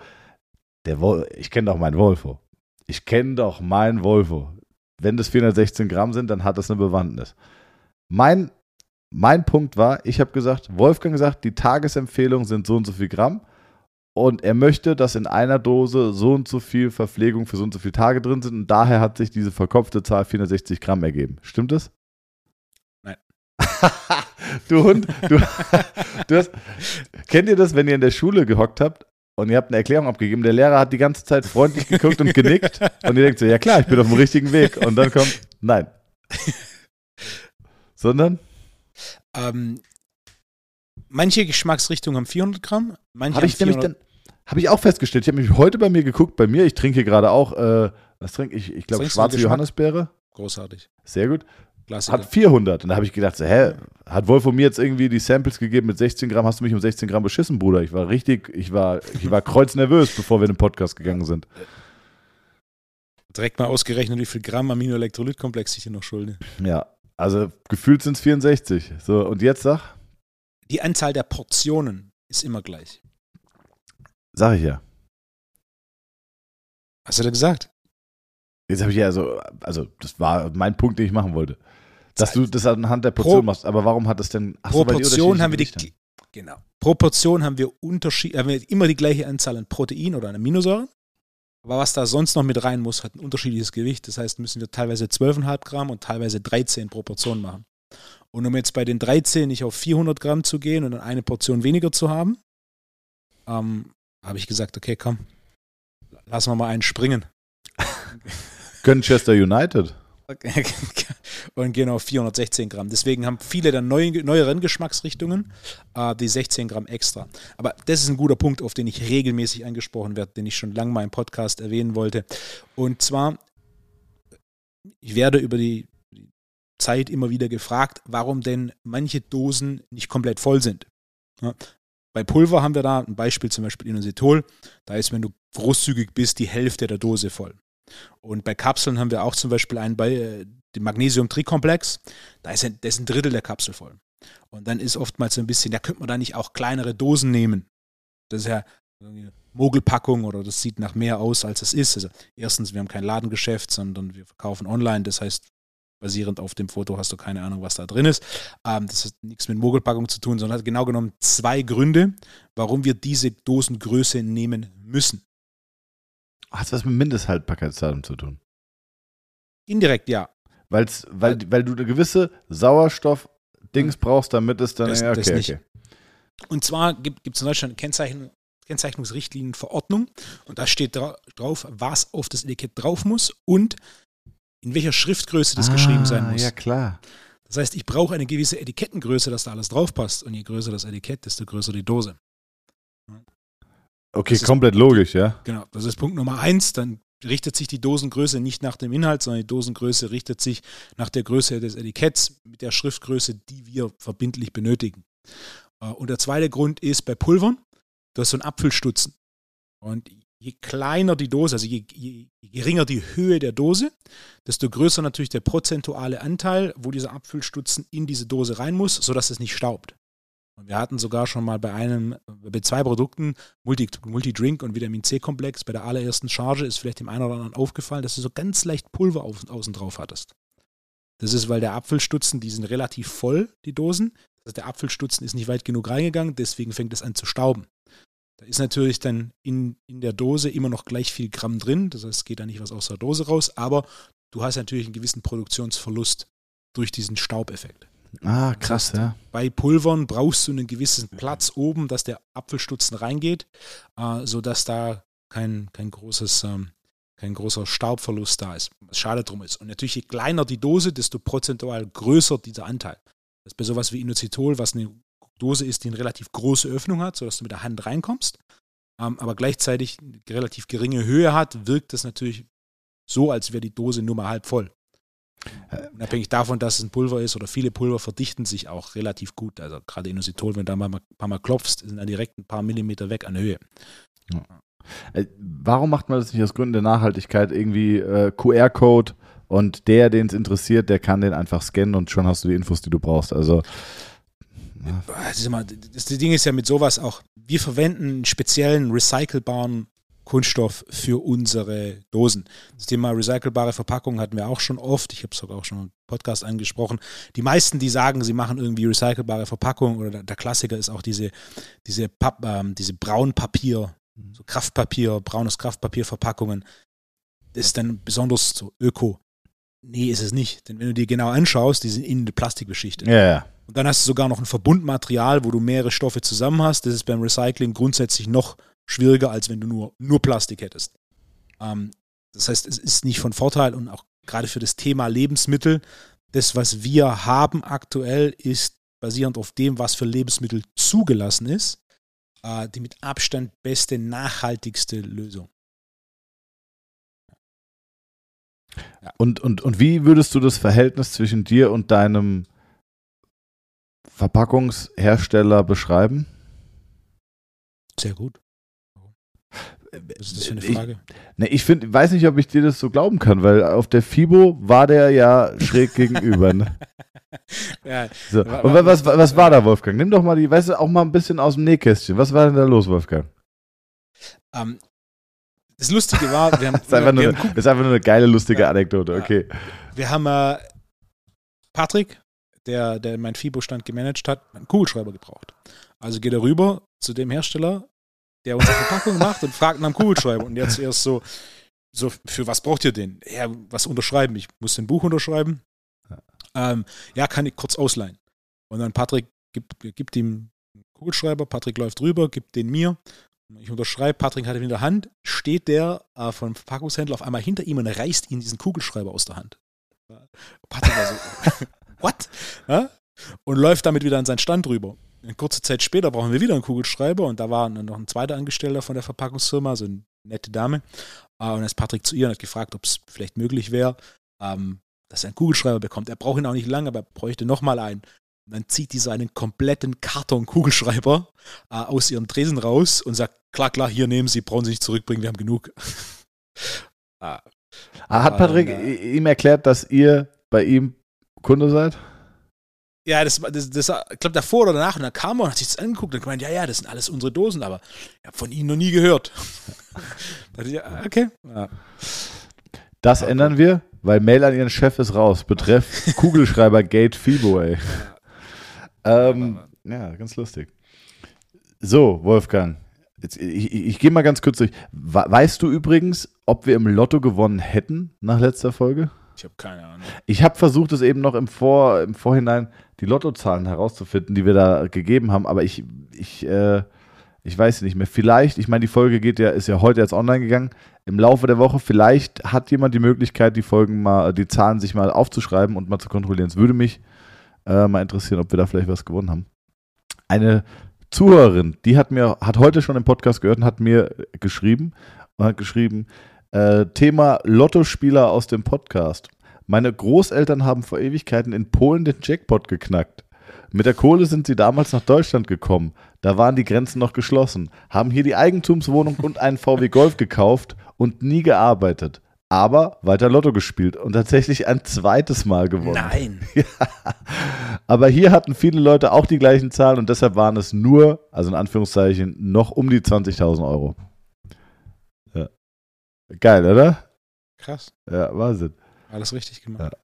der Wol ich kenne doch meinen Wolfo. Ich kenne doch meinen Wolfo. Wenn das 416 Gramm sind, dann hat das eine Bewandtnis. Mein, mein Punkt war, ich habe gesagt, Wolfgang gesagt, die Tagesempfehlung sind so und so viel Gramm und er möchte, dass in einer Dose so und so viel Verpflegung für so und so viele Tage drin sind und daher hat sich diese verkopfte Zahl 460 Gramm ergeben. Stimmt das? Du Hund, du, du hast, kennt ihr das, wenn ihr in der Schule gehockt habt und ihr habt eine Erklärung abgegeben, der Lehrer hat die ganze Zeit freundlich geguckt und genickt und ihr denkt so, ja klar, ich bin auf dem richtigen Weg und dann kommt, nein. Sondern? Ähm, manche Geschmacksrichtungen haben 400 Gramm, manche habe ich nämlich dann habe ich auch festgestellt. Ich habe mich heute bei mir geguckt. Bei mir, ich trinke gerade auch, äh, was trinke ich? Ich glaube schwarze Johannisbeere. Großartig. Sehr gut. Klassiker. Hat 400. Und da habe ich gedacht, so, hä, hat Wolf von mir jetzt irgendwie die Samples gegeben mit 16 Gramm? Hast du mich um 16 Gramm beschissen, Bruder? Ich war richtig, ich war, ich war kreuznervös, bevor wir in den Podcast gegangen sind. Direkt mal ausgerechnet, wie viel Gramm Aminoelektrolytkomplex ich hier noch schulde. Ja, also gefühlt sind es 64. So, und jetzt sag? Die Anzahl der Portionen ist immer gleich. Sag ich ja. Hast du da gesagt? Jetzt habe ich ja so, also das war mein Punkt, den ich machen wollte. Dass du das anhand der Portion Pro, machst. Aber warum hat es denn. Ach pro Portion haben wir die. Genau. Pro Portion haben wir Unterschied, haben wir immer die gleiche Anzahl an Protein oder an Aminosäuren. Aber was da sonst noch mit rein muss, hat ein unterschiedliches Gewicht. Das heißt, müssen wir teilweise 12,5 Gramm und teilweise 13 pro Portion machen. Und um jetzt bei den 13 nicht auf 400 Gramm zu gehen und dann eine Portion weniger zu haben, ähm, habe ich gesagt, okay, komm, lassen wir mal einen springen. Manchester United. und gehen auf 416 Gramm. Deswegen haben viele dann neue, neueren Geschmacksrichtungen äh, die 16 Gramm extra. Aber das ist ein guter Punkt, auf den ich regelmäßig angesprochen werde, den ich schon lange mal im Podcast erwähnen wollte. Und zwar, ich werde über die Zeit immer wieder gefragt, warum denn manche Dosen nicht komplett voll sind. Ja, bei Pulver haben wir da ein Beispiel, zum Beispiel Inositol. Da ist, wenn du großzügig bist, die Hälfte der Dose voll. Und bei Kapseln haben wir auch zum Beispiel einen dem Magnesium-Trikomplex. Da ist ein, ist ein Drittel der Kapsel voll. Und dann ist oftmals so ein bisschen, da könnte man da nicht auch kleinere Dosen nehmen. Das ist ja eine Mogelpackung oder das sieht nach mehr aus, als es ist. Also erstens, wir haben kein Ladengeschäft, sondern wir verkaufen online. Das heißt, basierend auf dem Foto hast du keine Ahnung, was da drin ist. Ähm, das hat nichts mit Mogelpackung zu tun, sondern hat genau genommen zwei Gründe, warum wir diese Dosengröße nehmen müssen. Hat was mit Mindesthaltbarkeitsdatum zu tun? Indirekt, ja. Weil's, weil, weil du eine gewisse Sauerstoff-Dings brauchst, damit es dann. Das, ja, okay, das nicht. Okay. Und zwar gibt es in Deutschland eine Kennzeichen, Kennzeichnungsrichtlinienverordnung und da steht drauf, was auf das Etikett drauf muss und in welcher Schriftgröße das ah, geschrieben sein muss. Ja, klar. Das heißt, ich brauche eine gewisse Etikettengröße, dass da alles drauf passt. Und je größer das Etikett, desto größer die Dose. Okay, das komplett ist, logisch, ja. Genau, das ist Punkt Nummer eins. Dann richtet sich die Dosengröße nicht nach dem Inhalt, sondern die Dosengröße richtet sich nach der Größe des Etiketts mit der Schriftgröße, die wir verbindlich benötigen. Äh, und der zweite Grund ist bei Pulvern, du hast so einen Apfelstutzen. Und je kleiner die Dose, also je, je, geringer die Höhe der Dose, desto größer natürlich der prozentuale Anteil, wo dieser Abfüllstutzen in diese Dose rein muss, sodass es nicht staubt. Und wir hatten sogar schon mal bei einem, bei zwei Produkten, Multi, Multidrink und Vitamin C-Komplex, bei der allerersten Charge ist vielleicht dem einen oder anderen aufgefallen, dass du so ganz leicht Pulver auf, außen drauf hattest. Das ist, weil der Apfelstutzen, die sind relativ voll, die Dosen. Das heißt, der Apfelstutzen ist nicht weit genug reingegangen, deswegen fängt es an zu stauben. Da ist natürlich dann in, in der Dose immer noch gleich viel Gramm drin, das heißt, es geht da nicht was aus der Dose raus, aber du hast natürlich einen gewissen Produktionsverlust durch diesen Staubeffekt. Ah, krass, das heißt, ja. Bei Pulvern brauchst du einen gewissen Platz oben, dass der Apfelstutzen reingeht, äh, sodass da kein, kein, großes, ähm, kein großer Staubverlust da ist. Was schade drum ist. Und natürlich, je kleiner die Dose, desto prozentual größer dieser Anteil. Das ist bei sowas wie Inositol, was eine Dose ist, die eine relativ große Öffnung hat, sodass du mit der Hand reinkommst, ähm, aber gleichzeitig eine relativ geringe Höhe hat, wirkt das natürlich so, als wäre die Dose nur mal halb voll. Äh, Unabhängig davon, dass es ein Pulver ist oder viele Pulver verdichten sich auch relativ gut. Also gerade Inositol, wenn du da mal ein paar Mal klopfst, sind dann direkt ein paar Millimeter weg an Höhe. Ja. Äh, warum macht man das nicht aus Gründen der Nachhaltigkeit irgendwie äh, QR-Code und der, den es interessiert, der kann den einfach scannen und schon hast du die Infos, die du brauchst. Also ja. das Ding ist ja mit sowas auch, wir verwenden einen speziellen recycelbaren Kunststoff für unsere Dosen. Das Thema recycelbare Verpackungen hatten wir auch schon oft. Ich habe es sogar auch schon im Podcast angesprochen. Die meisten, die sagen, sie machen irgendwie recycelbare Verpackungen oder der Klassiker ist auch diese, diese, Papp, ähm, diese Braunpapier, so Kraftpapier, braunes Kraftpapierverpackungen. Das ist dann besonders so öko. Nee, ist es nicht. Denn wenn du dir genau anschaust, die sind innen eine Plastikbeschichtet. Ja, ja. Und dann hast du sogar noch ein Verbundmaterial, wo du mehrere Stoffe zusammen hast. Das ist beim Recycling grundsätzlich noch schwieriger, als wenn du nur, nur Plastik hättest. Ähm, das heißt, es ist nicht von Vorteil und auch gerade für das Thema Lebensmittel, das, was wir haben aktuell, ist basierend auf dem, was für Lebensmittel zugelassen ist, äh, die mit Abstand beste, nachhaltigste Lösung. Ja. Und, und, und wie würdest du das Verhältnis zwischen dir und deinem Verpackungshersteller beschreiben? Sehr gut. Was ist das für eine Frage? Ich, ne, ich find, weiß nicht, ob ich dir das so glauben kann, weil auf der FIBO war der ja schräg gegenüber. Ne? ja, so. Und was, was, was war da, Wolfgang? Nimm doch mal die, weißt du, auch mal ein bisschen aus dem Nähkästchen. Was war denn da los, Wolfgang? Um, ähm, das Lustige war, wir haben. das, ist einfach, nur, haben, ist einfach nur eine geile, lustige Anekdote, okay. Wir haben äh, Patrick, der, der mein FIBO-Stand gemanagt hat, einen Kugelschreiber gebraucht. Also geht er rüber zu dem Hersteller, der unsere Verpackung macht und fragt nach einem Kugelschreiber. Und jetzt erst so, so, für was braucht ihr den? Ja, was unterschreiben? Ich muss ein Buch unterschreiben. Ähm, ja, kann ich kurz ausleihen. Und dann Patrick gibt, gibt ihm einen Kugelschreiber, Patrick läuft rüber, gibt den mir. Ich unterschreibe, Patrick hat ihn in der Hand, steht der äh, vom Verpackungshändler auf einmal hinter ihm und reißt ihn diesen Kugelschreiber aus der Hand. Patrick war so, what? Ja? Und läuft damit wieder an seinen Stand rüber. In kurzer Zeit später brauchen wir wieder einen Kugelschreiber und da war noch ein zweiter Angestellter von der Verpackungsfirma, so eine nette Dame. Äh, und dann ist Patrick zu ihr und hat gefragt, ob es vielleicht möglich wäre, ähm, dass er einen Kugelschreiber bekommt. Er braucht ihn auch nicht lange, aber er bräuchte nochmal einen. Und dann zieht dieser einen kompletten Karton Kugelschreiber äh, aus ihrem Tresen raus und sagt, klar, klar, hier nehmen Sie, brauchen Sie nicht zurückbringen, wir haben genug. ah. Hat Patrick dann, äh, ihm erklärt, dass ihr bei ihm Kunde seid? Ja, das, das, das ich glaube davor oder danach und dann kam er und hat sich das angeguckt und gemeint, ja, ja, das sind alles unsere Dosen, aber ich habe von ihnen noch nie gehört. okay. Ja. Das ja, ändern wir, weil Mail an ihren Chef ist raus. Betreff Kugelschreiber Gate Fibo, ey. Ähm, ja, ganz lustig. So, Wolfgang. Jetzt, ich, ich, ich gehe mal ganz kurz durch. Weißt du übrigens, ob wir im Lotto gewonnen hätten nach letzter Folge? Ich habe keine Ahnung. Ich habe versucht, es eben noch im, Vor, im Vorhinein die Lottozahlen herauszufinden, die wir da gegeben haben, aber ich, ich, äh, ich weiß nicht mehr. Vielleicht, ich meine, die Folge geht ja, ist ja heute jetzt online gegangen. Im Laufe der Woche, vielleicht hat jemand die Möglichkeit, die Folgen mal, die Zahlen sich mal aufzuschreiben und mal zu kontrollieren. Es würde mich äh, mal interessieren, ob wir da vielleicht was gewonnen haben. Eine Zuhörerin, die hat mir, hat heute schon im Podcast gehört und hat mir geschrieben und hat geschrieben, äh, Thema Lottospieler aus dem Podcast. Meine Großeltern haben vor Ewigkeiten in Polen den Jackpot geknackt. Mit der Kohle sind sie damals nach Deutschland gekommen. Da waren die Grenzen noch geschlossen, haben hier die Eigentumswohnung und einen VW Golf gekauft und nie gearbeitet. Aber weiter Lotto gespielt und tatsächlich ein zweites Mal gewonnen. Nein. Ja. Aber hier hatten viele Leute auch die gleichen Zahlen und deshalb waren es nur, also in Anführungszeichen, noch um die 20.000 Euro. Geil, oder? Krass. Ja, Wahnsinn. Alles richtig gemacht. Ja.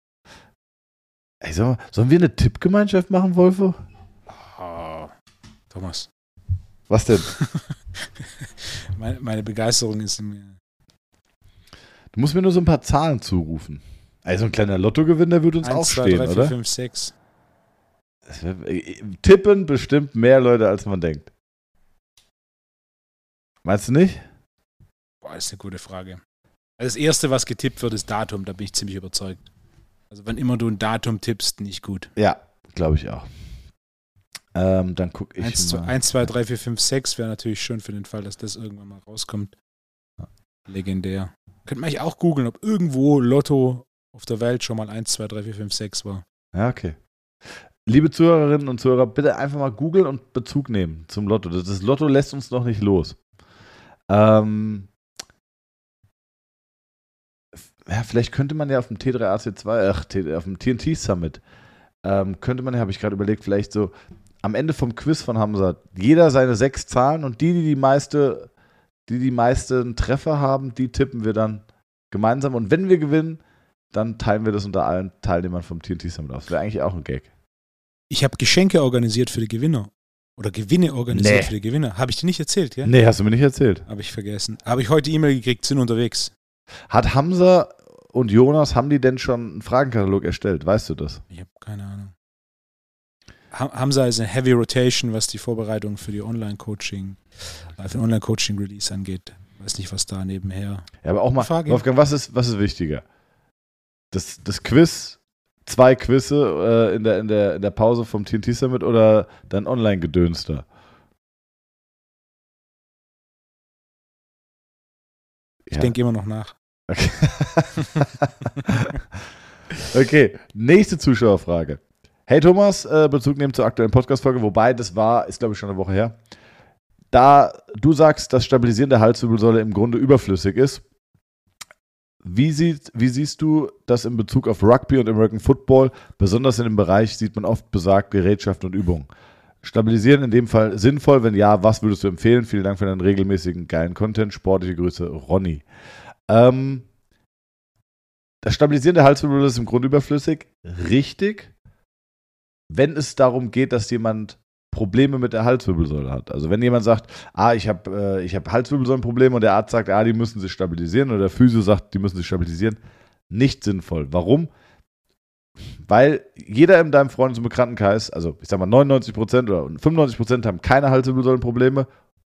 Ey, sollen, wir, sollen wir eine Tippgemeinschaft machen, Wolfo? Oh, Thomas. Was denn? meine, meine, Begeisterung ist mir. Du musst mir nur so ein paar Zahlen zurufen. Also ein kleiner Lottogewinn, der würde uns 1, auch 2, stehen, 3, 4, oder? 5, 6. Tippen bestimmt mehr Leute, als man denkt. Meinst du nicht? Boah, ist eine gute Frage. Also das erste, was getippt wird, ist Datum, da bin ich ziemlich überzeugt. Also wenn immer du ein Datum tippst, nicht gut. Ja, glaube ich auch. Ähm, dann gucke ich 1, mal. 1, 2, 3, 4, 5, 6 wäre natürlich schön für den Fall, dass das irgendwann mal rauskommt. Legendär. Könnte man eigentlich auch googeln, ob irgendwo Lotto auf der Welt schon mal 1, 2, 3, 4, 5, 6 war. Ja, okay. Liebe Zuhörerinnen und Zuhörer, bitte einfach mal googeln und Bezug nehmen zum Lotto. Das Lotto lässt uns noch nicht los. Ähm, ja, vielleicht könnte man ja auf dem T3AC2, ach, auf dem TNT Summit, ähm, könnte man ja, habe ich gerade überlegt, vielleicht so am Ende vom Quiz von Hamza jeder seine sechs Zahlen und die, die die meiste, die die meisten Treffer haben, die tippen wir dann gemeinsam und wenn wir gewinnen, dann teilen wir das unter allen Teilnehmern vom TNT Summit aus. Wäre eigentlich auch ein Gag. Ich habe Geschenke organisiert für die Gewinner. Oder Gewinne organisiert nee. für die Gewinner. Habe ich dir nicht erzählt, ja? Nee, hast du mir nicht erzählt. Habe ich vergessen. Habe ich heute E-Mail gekriegt, sind unterwegs. Hat Hamza und Jonas, haben die denn schon einen Fragenkatalog erstellt? Weißt du das? Ich habe keine Ahnung. Hamza ist eine Heavy Rotation, was die Vorbereitung für die Online-Coaching, äh, für den Online-Coaching-Release angeht. Weiß nicht, was da nebenher. Ja, aber auch mal, Frage. Wolfgang, was ist, was ist wichtiger? Das, das Quiz, zwei Quizze äh, in, der, in, der, in der Pause vom TNT Summit oder dein Online-Gedöns da? Ich ja. denke immer noch nach. Okay. okay, nächste Zuschauerfrage. Hey Thomas, äh, Bezug nehmen zur aktuellen Podcast-Folge, wobei das war, ist glaube ich schon eine Woche her. Da du sagst, dass Stabilisieren der Halswirbelsäule im Grunde überflüssig ist, wie, sieht, wie siehst du das in Bezug auf Rugby und American Football? Besonders in dem Bereich sieht man oft besagt Gerätschaften und Übungen. Stabilisieren in dem Fall sinnvoll? Wenn ja, was würdest du empfehlen? Vielen Dank für deinen regelmäßigen geilen Content. Sportliche Grüße, Ronny. Ähm, das Stabilisieren der Halswirbel ist im Grunde überflüssig. Richtig, wenn es darum geht, dass jemand Probleme mit der Halswirbelsäule hat. Also wenn jemand sagt, ah, ich habe äh, hab Halswirbelsäulenprobleme und der Arzt sagt, ah, die müssen sich stabilisieren oder der Physio sagt, die müssen sich stabilisieren, nicht sinnvoll. Warum? Weil jeder in deinem Freundes- und Bekanntenkreis, also ich sag mal 99% oder 95% haben keine Halswirbelsäulenprobleme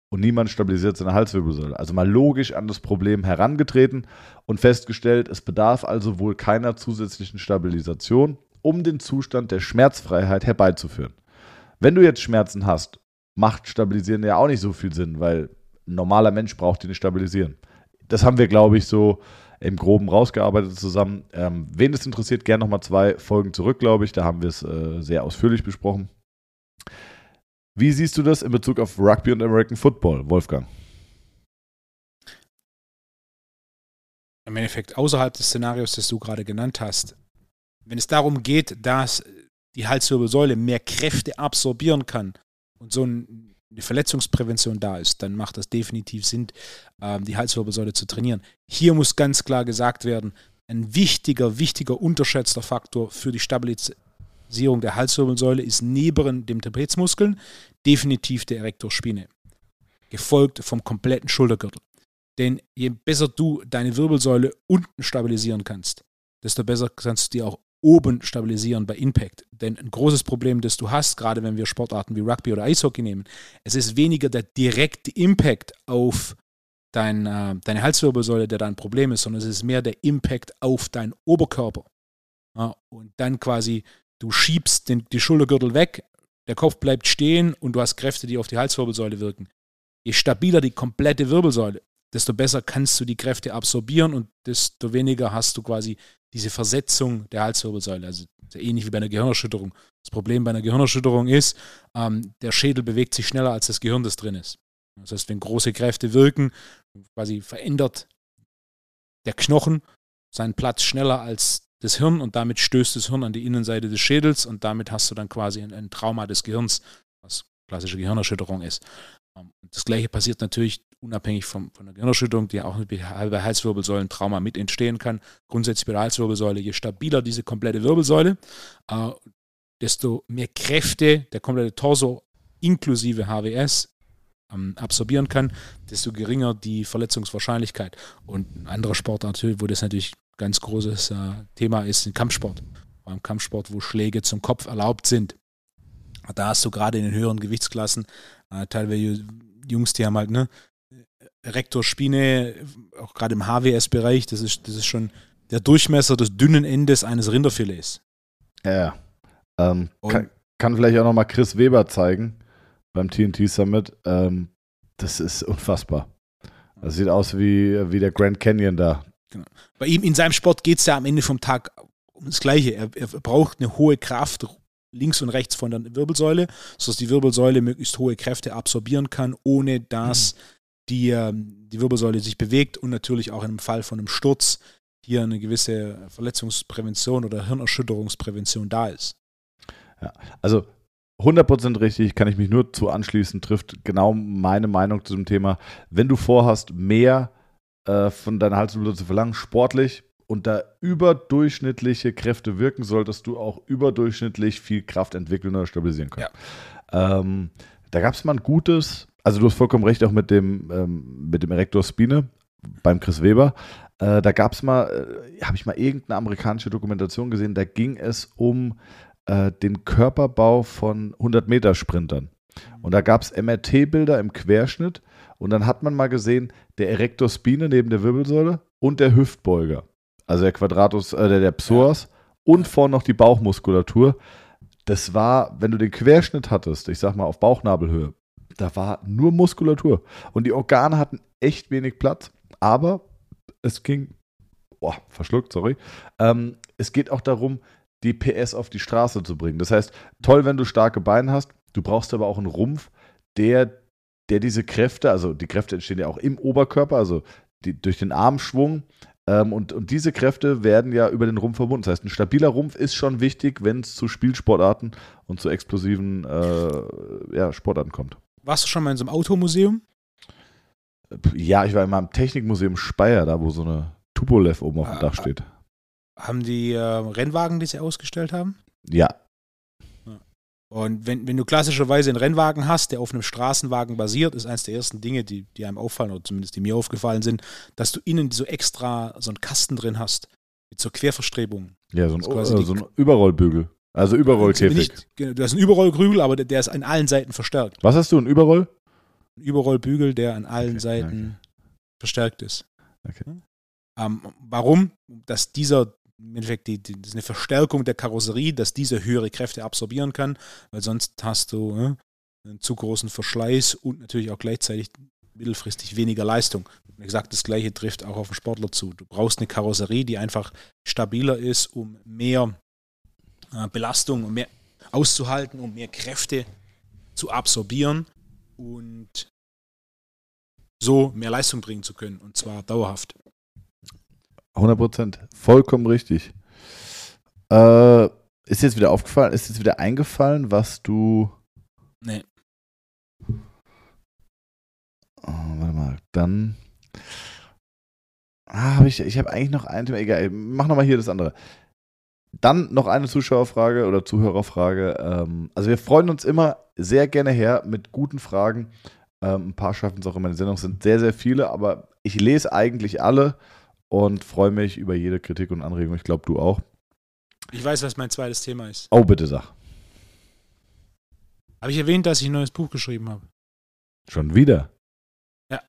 und niemand stabilisiert seine Halswirbelsäule. Also mal logisch an das Problem herangetreten und festgestellt, es bedarf also wohl keiner zusätzlichen Stabilisation, um den Zustand der Schmerzfreiheit herbeizuführen. Wenn du jetzt Schmerzen hast, macht Stabilisieren ja auch nicht so viel Sinn, weil ein normaler Mensch braucht die nicht stabilisieren. Das haben wir, glaube ich, so im Groben rausgearbeitet zusammen. Ähm, wen es interessiert, gerne nochmal zwei Folgen zurück, glaube ich. Da haben wir es äh, sehr ausführlich besprochen. Wie siehst du das in Bezug auf Rugby und American Football, Wolfgang? Im Endeffekt außerhalb des Szenarios, das du gerade genannt hast, wenn es darum geht, dass die Halswirbelsäule mehr Kräfte absorbieren kann und so eine Verletzungsprävention da ist, dann macht das definitiv Sinn, ähm, die Halswirbelsäule zu trainieren. Hier muss ganz klar gesagt werden, ein wichtiger, wichtiger unterschätzter Faktor für die Stabilität Stabilisierung der Halswirbelsäule ist neben dem Trapezmuskeln definitiv der Erector Spine, gefolgt vom kompletten Schultergürtel. Denn je besser du deine Wirbelsäule unten stabilisieren kannst, desto besser kannst du die auch oben stabilisieren bei Impact. Denn ein großes Problem, das du hast, gerade wenn wir Sportarten wie Rugby oder Eishockey nehmen, es ist weniger der direkte Impact auf dein, äh, deine Halswirbelsäule, der dein Problem ist, sondern es ist mehr der Impact auf deinen Oberkörper. Ja, und dann quasi Du schiebst den, die Schultergürtel weg, der Kopf bleibt stehen und du hast Kräfte, die auf die Halswirbelsäule wirken. Je stabiler die komplette Wirbelsäule, desto besser kannst du die Kräfte absorbieren und desto weniger hast du quasi diese Versetzung der Halswirbelsäule. Also ähnlich wie bei einer Gehirnerschütterung. Das Problem bei einer Gehirnerschütterung ist, ähm, der Schädel bewegt sich schneller als das Gehirn, das drin ist. Das heißt, wenn große Kräfte wirken, quasi verändert der Knochen seinen Platz schneller als das Hirn und damit stößt das Hirn an die Innenseite des Schädels und damit hast du dann quasi ein, ein Trauma des Gehirns, was klassische Gehirnerschütterung ist. Ähm, das gleiche passiert natürlich unabhängig vom, von der Gehirnerschütterung, die auch bei Halswirbelsäulen-Trauma mit entstehen kann. Grundsätzlich bei der Halswirbelsäule, je stabiler diese komplette Wirbelsäule, äh, desto mehr Kräfte der komplette Torso inklusive HWS ähm, absorbieren kann, desto geringer die Verletzungswahrscheinlichkeit. Und ein anderer Sport wo das natürlich ganz großes äh, Thema ist, ein Kampfsport. Beim Kampfsport, wo Schläge zum Kopf erlaubt sind. Da hast du gerade in den höheren Gewichtsklassen äh, teilweise Jungs, die haben halt, ne, Rektor Spine, auch gerade im HWS-Bereich, das ist, das ist schon der Durchmesser des dünnen Endes eines Rinderfilets. Ja. Ähm, kann, kann, vielleicht auch nochmal Chris Weber zeigen beim TNT Summit. Ähm, das ist unfassbar. Das sieht aus wie, wie der Grand Canyon da. Genau. Bei ihm in seinem Sport geht es ja am Ende vom Tag um das Gleiche. Er, er, braucht eine hohe Kraft links und rechts von der Wirbelsäule, sodass die Wirbelsäule möglichst hohe Kräfte absorbieren kann, ohne dass mhm. die, ähm, die Wirbelsäule sich bewegt und natürlich auch im Fall von einem Sturz hier eine gewisse Verletzungsprävention oder Hirnerschütterungsprävention da ist. Ja, also 100% richtig, kann ich mich nur zu anschließen, trifft genau meine Meinung zu dem Thema. Wenn du vorhast, mehr äh, von deiner Halswirbelsäule zu verlangen, sportlich und da überdurchschnittliche Kräfte wirken, solltest du auch überdurchschnittlich viel Kraft entwickeln oder stabilisieren können. Ja. Ähm, da gab es mal ein gutes, also du hast vollkommen recht, auch mit dem, ähm, mit dem Erektor Spine beim Chris Weber. Äh, da gab es mal, äh, habe ich mal irgendeine amerikanische Dokumentation gesehen, da ging es um äh, den Körperbau von 100-Meter-Sprintern. Und da gab es MRT-Bilder im Querschnitt und dann hat man mal gesehen, der Erector Spine neben der Wirbelsäule und der Hüftbeuger. Also der Quadratus, äh, der, der Psoas und vorne noch die Bauchmuskulatur. Das war, wenn du den Querschnitt hattest, ich sag mal auf Bauchnabelhöhe, da war nur Muskulatur. Und die Organe hatten echt wenig Platz, aber es ging, boah, verschluckt, sorry. Ähm, es geht auch darum, die PS auf die Straße zu bringen. Das heißt, toll, wenn du starke Beine hast, du brauchst aber auch einen Rumpf, der, der diese Kräfte, also die Kräfte entstehen ja auch im Oberkörper, also die, durch den Armschwung. Ähm, und, und diese Kräfte werden ja über den Rumpf verbunden. Das heißt, ein stabiler Rumpf ist schon wichtig, wenn es zu Spielsportarten und zu explosiven äh, ja, Sportarten kommt. Warst du schon mal in so einem Automuseum? Ja, ich war in meinem Technikmuseum Speyer, da wo so eine Tupolev oben auf dem ah, Dach steht. Haben die äh, Rennwagen, die sie ausgestellt haben? Ja. Und wenn, wenn du klassischerweise einen Rennwagen hast, der auf einem Straßenwagen basiert, ist eines der ersten Dinge, die, die einem auffallen, oder zumindest die mir aufgefallen sind, dass du innen so extra so einen Kasten drin hast, mit so Querverstrebungen. Ja, so ein, äh, so ein Überrollbügel. Also Überrollkäfig. Genau, du hast einen Überrollgrübel, aber der, der, ist an allen Seiten verstärkt. Was hast du, ein Überroll? Ein Überrollbügel, der an allen okay, Seiten okay. verstärkt ist. Okay. Ähm, warum? Dass dieser im Endeffekt die, die, das ist eine Verstärkung der Karosserie, dass diese höhere Kräfte absorbieren kann, weil sonst hast du äh, einen zu großen Verschleiß und natürlich auch gleichzeitig mittelfristig weniger Leistung. Wie gesagt, das gleiche trifft auch auf den Sportler zu. Du brauchst eine Karosserie, die einfach stabiler ist, um mehr äh, Belastung, um mehr auszuhalten, um mehr Kräfte zu absorbieren und so mehr Leistung bringen zu können und zwar dauerhaft. 100 Prozent. Vollkommen richtig. Äh, ist jetzt wieder aufgefallen, ist jetzt wieder eingefallen, was du. Nee. Oh, warte mal, dann. Ah, hab ich, ich habe eigentlich noch ein Thema. Egal, mach nochmal hier das andere. Dann noch eine Zuschauerfrage oder Zuhörerfrage. Ähm, also wir freuen uns immer sehr gerne her mit guten Fragen. Ähm, ein paar schaffen es auch in meiner Sendung. Es sind sehr, sehr viele, aber ich lese eigentlich alle und freue mich über jede Kritik und Anregung. Ich glaube, du auch. Ich weiß, was mein zweites Thema ist. Oh, bitte sag. Habe ich erwähnt, dass ich ein neues Buch geschrieben habe? Schon wieder? Ja.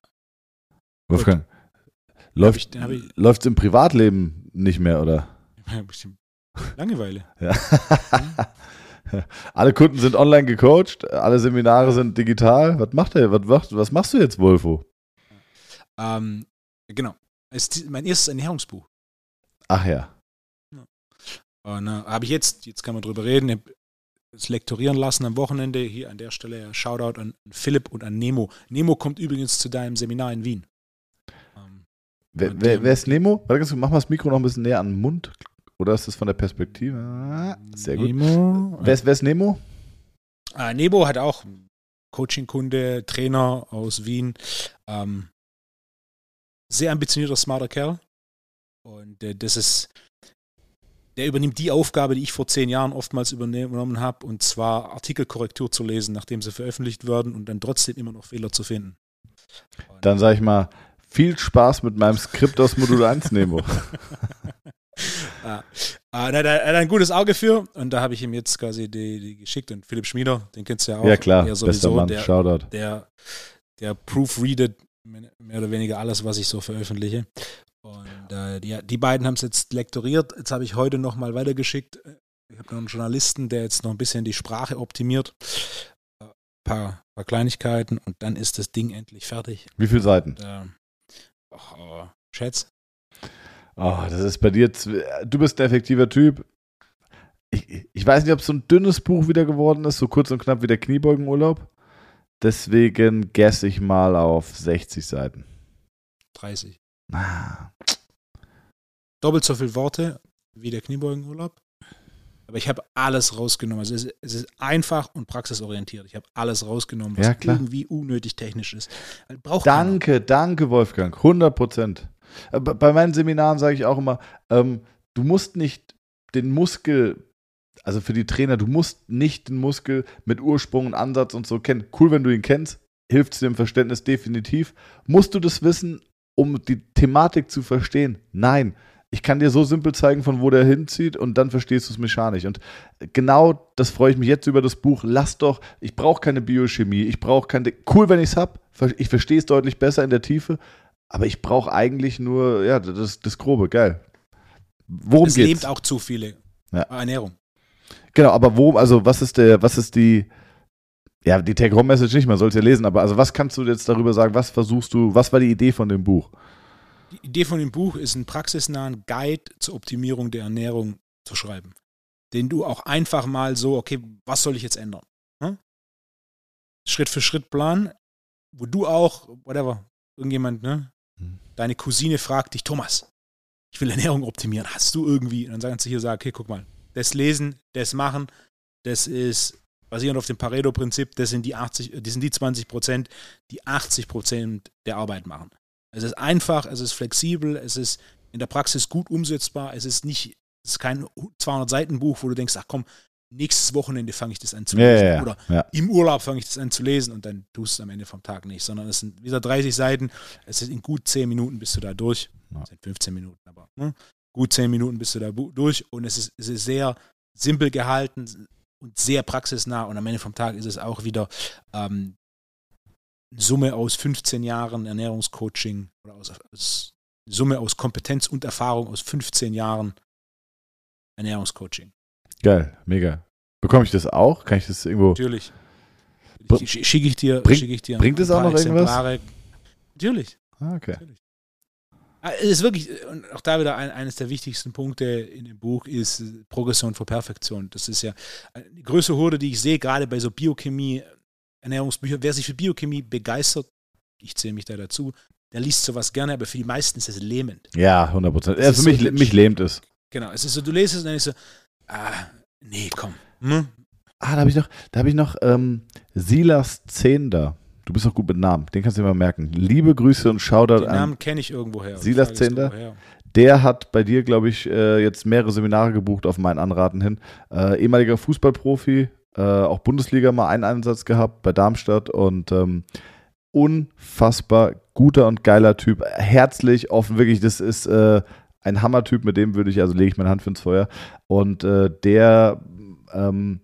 Wolfgang, läuft es im Privatleben nicht mehr, oder? Ein bisschen Langeweile. Ja. alle Kunden sind online gecoacht, alle Seminare sind digital. Was macht er? Was, macht, was machst du jetzt, Wolfo? Ähm, genau. Ist mein erstes Ernährungsbuch. Ach ja. Und äh, habe ich jetzt, jetzt kann man drüber reden, es lektorieren lassen am Wochenende. Hier an der Stelle Shoutout an Philipp und an Nemo. Nemo kommt übrigens zu deinem Seminar in Wien. Ähm, wer, wer, wer, ist Nemo? Warte, mach mal das Mikro noch ein bisschen näher an den Mund. Oder ist das von der Perspektive? Ah, sehr gut. Nemo. Wer ist, wer ist Nemo? Ah, Nemo hat auch Coaching-Kunde, Trainer aus Wien. Ähm, sehr ambitionierter, smarter Kerl. Und äh, das ist, der übernimmt die Aufgabe, die ich vor zehn Jahren oftmals übernommen habe, und zwar Artikelkorrektur zu lesen, nachdem sie veröffentlicht werden und dann trotzdem immer noch Fehler zu finden. Und dann sage ich mal, viel Spaß mit meinem Skript aus Modul 1, Nemo. ah, ah, da, hat ein gutes Auge für und da habe ich ihm jetzt quasi die, die, geschickt und Philipp Schmieder, den kennst du ja auch. Ja klar, sowieso, bester Mann, der, Shoutout. Der, der proofreadet mehr oder weniger alles, was ich so veröffentliche. Und äh, die, die beiden haben es jetzt lektoriert. Jetzt habe ich heute nochmal weitergeschickt. Ich habe noch einen Journalisten, der jetzt noch ein bisschen die Sprache optimiert. Ein äh, paar, paar Kleinigkeiten und dann ist das Ding endlich fertig. Wie viele Seiten? Und, äh, oh, Schätz. Oh, das ist bei dir. Du bist ein effektiver Typ. Ich, ich weiß nicht, ob es so ein dünnes Buch wieder geworden ist, so kurz und knapp wie der Kniebeugenurlaub. Deswegen gesse ich mal auf 60 Seiten. 30. Ah. Doppelt so viele Worte wie der Kniebeugenurlaub. Aber ich habe alles rausgenommen. Also es, es, ist einfach und praxisorientiert. Ich habe alles rausgenommen, was ja, irgendwie unnötig technisch ist. Braucht danke, keiner. danke, Wolfgang. 100 Prozent. Äh, bei meinen Seminaren sage ich auch immer, ähm, du musst nicht den Muskel, also für die Trainer, du musst nicht den Muskel mit Ursprung und Ansatz und so kennen. Cool, wenn du ihn kennst, hilft es dir im Verständnis definitiv. Musst du das wissen, um die Thematik zu verstehen? Nein. Ich kann dir so simpel zeigen, von wo der hinzieht und dann verstehst du es mechanisch. Und genau das freue ich mich jetzt über das Buch. Lass doch, ich brauche keine Biochemie, ich brauche keine. Cool, wenn ich es habe. Ich verstehe es deutlich besser in der Tiefe, aber ich brauche eigentlich nur, ja, das, das Grobe, geil. Worum es geht's? Lebt auch zu viele. Ja. Ernährung. Genau, aber wo, also was ist der, was ist die, ja, die Take-Home-Message nicht, man soll es ja lesen, aber also was kannst du jetzt darüber sagen, was versuchst du, was war die Idee von dem Buch? Die Idee von dem Buch ist, einen praxisnahen Guide zur Optimierung der Ernährung zu schreiben. Den du auch einfach mal so, okay, was soll ich jetzt ändern? Hm? Schritt für Schritt Plan, wo du auch, whatever, irgendjemand, ne? Hm. Deine Cousine fragt dich, Thomas, ich will Ernährung optimieren. Hast du irgendwie? Und dann sagen sie hier, sag, okay, guck mal, das lesen, das machen, das ist basierend auf dem Pareto-Prinzip, das sind die 80, das sind die 20 Prozent, die 80 Prozent der Arbeit machen. Es ist einfach, es ist flexibel, es ist in der Praxis gut umsetzbar, es ist nicht, es ist kein 200 Seiten Buch, wo du denkst, ach komm, nächstes Wochenende fange ich das an zu lesen ja, ja, oder ja. im Urlaub fange ich das an zu lesen und dann tust du es am Ende vom Tag nicht, sondern es sind wieder 30 Seiten, es ist in gut 10 Minuten bist du da durch, es sind 15 Minuten, aber ne? Gut 10 Minuten bist du da durch und es ist, es ist sehr simpel gehalten, und sehr praxisnah. Und am Ende vom Tag ist es auch wieder ähm, Summe aus 15 Jahren Ernährungscoaching oder aus, aus Summe aus Kompetenz und Erfahrung aus 15 Jahren Ernährungscoaching. Geil, mega. Bekomme ich das auch? Kann ich das irgendwo? Natürlich. Schicke ich dir, bring, schicke ich dir bringt es auch noch irgendwas? Natürlich. Ah, okay. Natürlich. Ah, es ist wirklich, und auch da wieder ein, eines der wichtigsten Punkte in dem Buch ist Progression vor Perfektion. Das ist ja die größte Hürde, die ich sehe, gerade bei so Biochemie, Ernährungsbüchern. Wer sich für Biochemie begeistert, ich zähle mich da dazu, der liest sowas gerne, aber für die meisten ist es lähmend. Ja, 100 Prozent. Ja, für mich, so, mich lähmt es. Genau, es ist so, du lest es und dann ist so, ah, nee, komm. Hm? Ah, da habe ich noch, da habe ich noch ähm, Silas Zehnder. Du bist auch gut mit Namen, den kannst du mal merken. Liebe Grüße und Shoutout an. Den Namen kenne ich irgendwoher. Silas Zender. Der hat bei dir, glaube ich, äh, jetzt mehrere Seminare gebucht auf meinen Anraten hin. Äh, ehemaliger Fußballprofi, äh, auch Bundesliga mal einen Einsatz gehabt bei Darmstadt und ähm, unfassbar guter und geiler Typ. Herzlich, offen, wirklich, das ist äh, ein Hammertyp, mit dem würde ich, also lege ich meine Hand für ins Feuer. Und äh, der, ähm,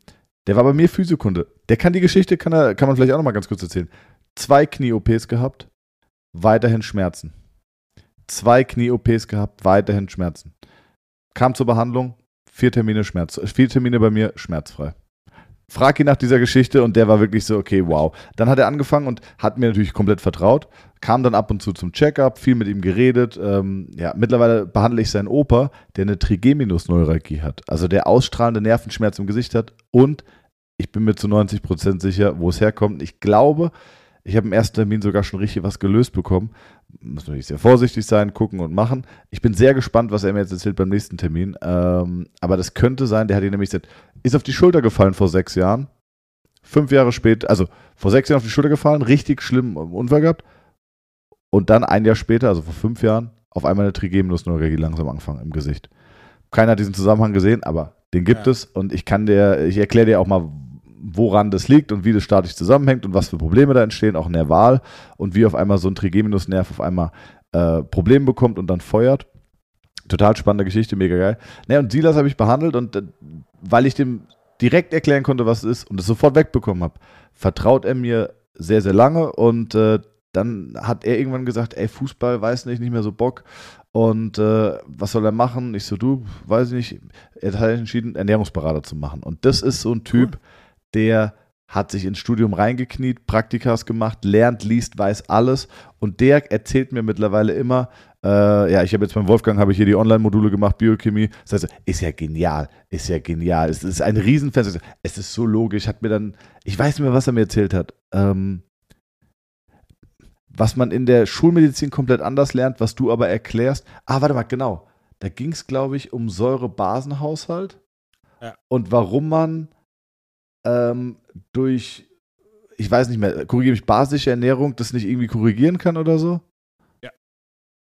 der war bei mir Physiokunde. Der kann die Geschichte, kann, er, kann man vielleicht auch noch mal ganz kurz erzählen zwei Knie-OPs gehabt, weiterhin Schmerzen. Zwei Knie-OPs gehabt, weiterhin Schmerzen. Kam zur Behandlung, vier Termine Schmerz, vier Termine bei mir schmerzfrei. frag ihn nach dieser Geschichte und der war wirklich so, okay, wow. Dann hat er angefangen und hat mir natürlich komplett vertraut, kam dann ab und zu zum Checkup, viel mit ihm geredet. Ähm, ja, mittlerweile behandle ich seinen Opa, der eine Trigeminusneuralgie hat, also der ausstrahlende Nervenschmerz im Gesicht hat und ich bin mir zu 90 Prozent sicher, wo es herkommt. Ich glaube, ich habe im ersten Termin sogar schon richtig was gelöst bekommen. Muss natürlich sehr vorsichtig sein, gucken und machen. Ich bin sehr gespannt, was er mir jetzt erzählt beim nächsten Termin. Ähm, aber das könnte sein, der hat ihn nämlich gesagt, ist auf die Schulter gefallen vor sechs Jahren. Fünf Jahre später, also vor sechs Jahren auf die Schulter gefallen, richtig schlimm Unfall gehabt. Und dann ein Jahr später, also vor fünf Jahren, auf einmal eine Trigeminusneuralgie langsam angefangen im Gesicht. Keiner hat diesen Zusammenhang gesehen, aber den gibt ja. es und ich kann dir, ich erkläre dir auch mal, woran das liegt und wie das statisch zusammenhängt und was für Probleme da entstehen, auch in der Wahl und wie auf einmal so ein Trigeminusnerv auf einmal äh, Probleme bekommt und dann feuert. Total spannende Geschichte, mega geil. Naja, und Silas habe ich behandelt und äh, weil ich dem direkt erklären konnte, was es ist und es sofort wegbekommen habe, vertraut er mir sehr, sehr lange und äh, dann hat er irgendwann gesagt, ey, Fußball, weiß nicht, nicht mehr so Bock. Und äh, was soll er machen? Ich so, du, weiß ich nicht. Er hat entschieden, Ernährungsberater zu machen. Und das ist so ein Typ, cool der hat sich ins Studium reingekniet, Praktikas gemacht, lernt, liest, weiß alles. Und der erzählt mir mittlerweile immer, äh, ja, ich habe jetzt beim Wolfgang habe ich hier die Online-Module gemacht, Biochemie, das heißt, ist ja genial, ist ja genial, es ist ein Riesenfest, es ist so logisch, hat mir dann, ich weiß nicht mehr, was er mir erzählt hat, ähm, was man in der Schulmedizin komplett anders lernt, was du aber erklärst, ah, warte mal, genau, da ging es, glaube ich, um Säurebasenhaushalt ja. und warum man ähm, durch, ich weiß nicht mehr, korrigiere mich, basische Ernährung das nicht irgendwie korrigieren kann oder so? Ja.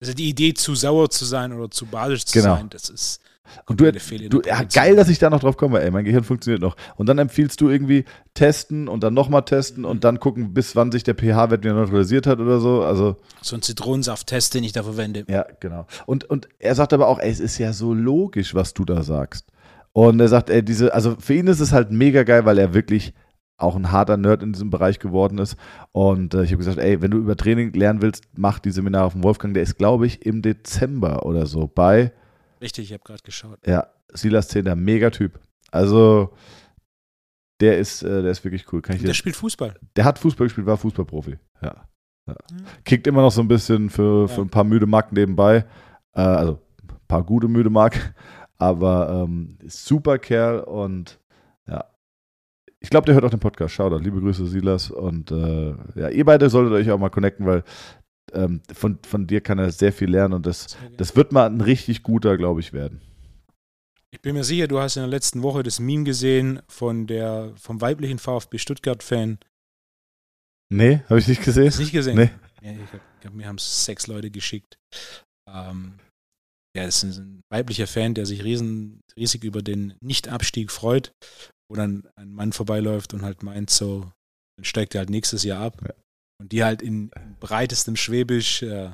Also die Idee, zu sauer zu sein oder zu basisch zu genau. sein, das ist. Und du, du ja, geil, dass ich da noch drauf komme, ey, mein Gehirn funktioniert noch. Und dann empfiehlst du irgendwie testen und dann nochmal testen mhm. und dann gucken, bis wann sich der pH-Wert wieder neutralisiert hat oder so. Also so ein Zitronensaft-Test, den ich da verwende. Ja, genau. Und, und er sagt aber auch, ey, es ist ja so logisch, was du da sagst. Und er sagt, ey, diese, also für ihn ist es halt mega geil, weil er wirklich auch ein harter Nerd in diesem Bereich geworden ist. Und äh, ich habe gesagt, ey, wenn du über Training lernen willst, mach die Seminare von Wolfgang. Der ist, glaube ich, im Dezember oder so bei. Richtig, ich habe gerade geschaut. Ja, Silas Zehner, mega Typ. Also, der ist, äh, der ist wirklich cool. Kann ich der dir, spielt Fußball. Der hat Fußball gespielt, war Fußballprofi. Ja. ja. Mhm. Kickt immer noch so ein bisschen für, für ja. ein paar müde Mark nebenbei. Äh, also, ein paar gute müde Mark. Aber ähm, super Kerl und ja. Ich glaube, der hört auch den Podcast. Shoutout. Liebe Grüße, Silas. Und äh, ja, ihr beide solltet euch auch mal connecten, weil ähm, von, von dir kann er sehr viel lernen und das, das wird mal ein richtig guter, glaube ich, werden. Ich bin mir sicher, du hast in der letzten Woche das Meme gesehen von der, vom weiblichen VfB Stuttgart-Fan. Nee, habe ich nicht gesehen. Hast nicht gesehen? Nee. Ja, ich glaube, mir haben es sechs Leute geschickt. Ähm, ja, ist ein weiblicher Fan, der sich riesen, riesig über den Nichtabstieg freut, wo dann ein Mann vorbeiläuft und halt meint so, dann steigt er halt nächstes Jahr ab. Ja. Und die halt in, breitestem Schwäbisch äh,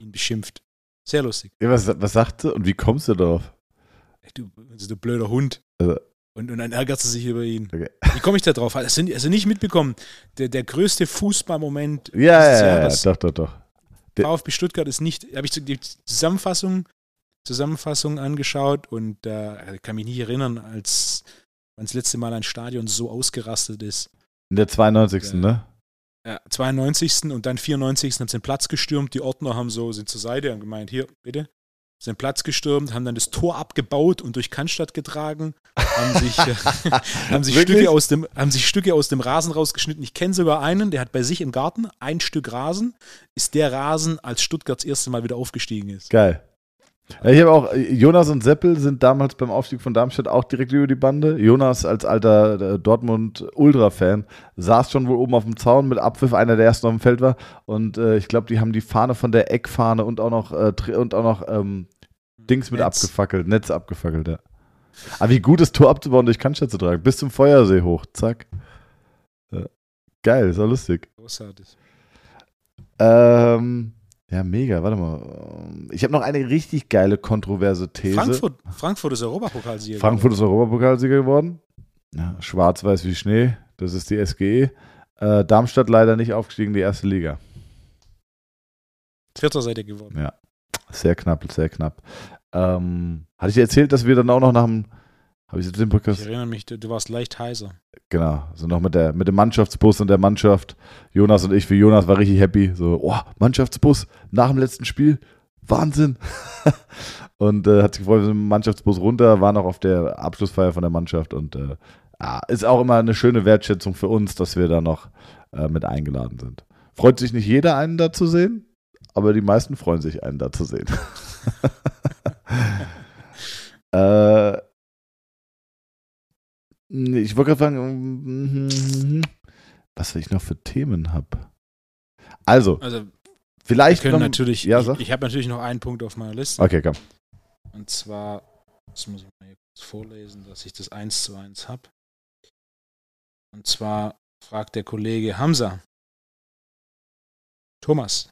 ihn beschimpft. Sehr lustig. Ja, was, was sagt sie und wie kommst du darauf? Du, also du blöder Hund. Also. Und, und dann ärgert sie sich über ihn. Okay. Wie komme ich da drauf? Du also nicht mitbekommen? Der, der größte Fußballmoment. Ja, ja, ja, doch, doch, doch. VfB Stuttgart ist nicht, habe ich die Zusammenfassung, Zusammenfassung angeschaut und äh, kann mich nicht erinnern, als man das letzte Mal ein Stadion so ausgerastet ist. In der 92. Äh, ne? Ja, 92. und dann 94. haben sie den Platz gestürmt. Die Ordner haben so, sind zur Seite und gemeint, hier, bitte, sind Platz gestürmt, haben dann das Tor abgebaut und durch Cannstatt getragen, haben sich, äh, haben, sich Stücke aus dem, haben sich Stücke aus dem Rasen rausgeschnitten. Ich kenne sogar einen, der hat bei sich im Garten ein Stück Rasen, ist der Rasen, als Stuttgart das erste Mal wieder aufgestiegen ist. Geil. Ja, ich habe auch, Jonas und Seppel sind damals beim Aufstieg von Darmstadt auch direkt über die Bande. Jonas als alter äh, Dortmund-Ultra-Fan saß schon wohl oben auf dem Zaun mit Abpfiff, einer der ersten auf dem Feld war. Und äh, ich glaube, die haben die Fahne von der Eckfahne und auch noch, äh, und auch noch ähm, Dings mit Netz. abgefackelt, Netz abgefackelt, ja. Aber wie gut ist Tor abzubauen, durch Cannstatt zu tragen. Bis zum Feuersee hoch, zack. Ja. Geil, ist auch lustig. Großartig. Ähm, ja, mega, warte mal. Ich habe noch eine richtig geile, kontroverse These. Frankfurt, Frankfurt ist Europapokalsieger Frankfurt ist Europapokalsieger geworden. Ja, Schwarz-Weiß wie Schnee, das ist die SGE. Äh, Darmstadt leider nicht aufgestiegen in die erste Liga. Vierter Seite geworden. Ja, sehr knapp, sehr knapp. Ähm, hatte ich dir erzählt, dass wir dann auch noch nach dem, Habe ich den Podcast? Ich erinnere mich, du, du warst leicht heiser. Genau, so noch mit, der, mit dem Mannschaftsbus und der Mannschaft. Jonas und ich, für Jonas war richtig happy. So, oh, Mannschaftsbus nach dem letzten Spiel. Wahnsinn. und äh, hat sich gefreut, wir sind mit dem Mannschaftsbus runter, war noch auf der Abschlussfeier von der Mannschaft und äh, ist auch immer eine schöne Wertschätzung für uns, dass wir da noch äh, mit eingeladen sind. Freut sich nicht jeder, einen da zu sehen, aber die meisten freuen sich, einen da zu sehen. äh, ich wollte gerade fragen, was ich noch für Themen habe. Also, Also, vielleicht können noch, natürlich, Ja, ich, sag. ich habe natürlich noch einen Punkt auf meiner Liste. Okay, komm. Und zwar, das muss ich mal hier kurz vorlesen, dass ich das eins zu eins habe. Und zwar fragt der Kollege Hamza. Thomas,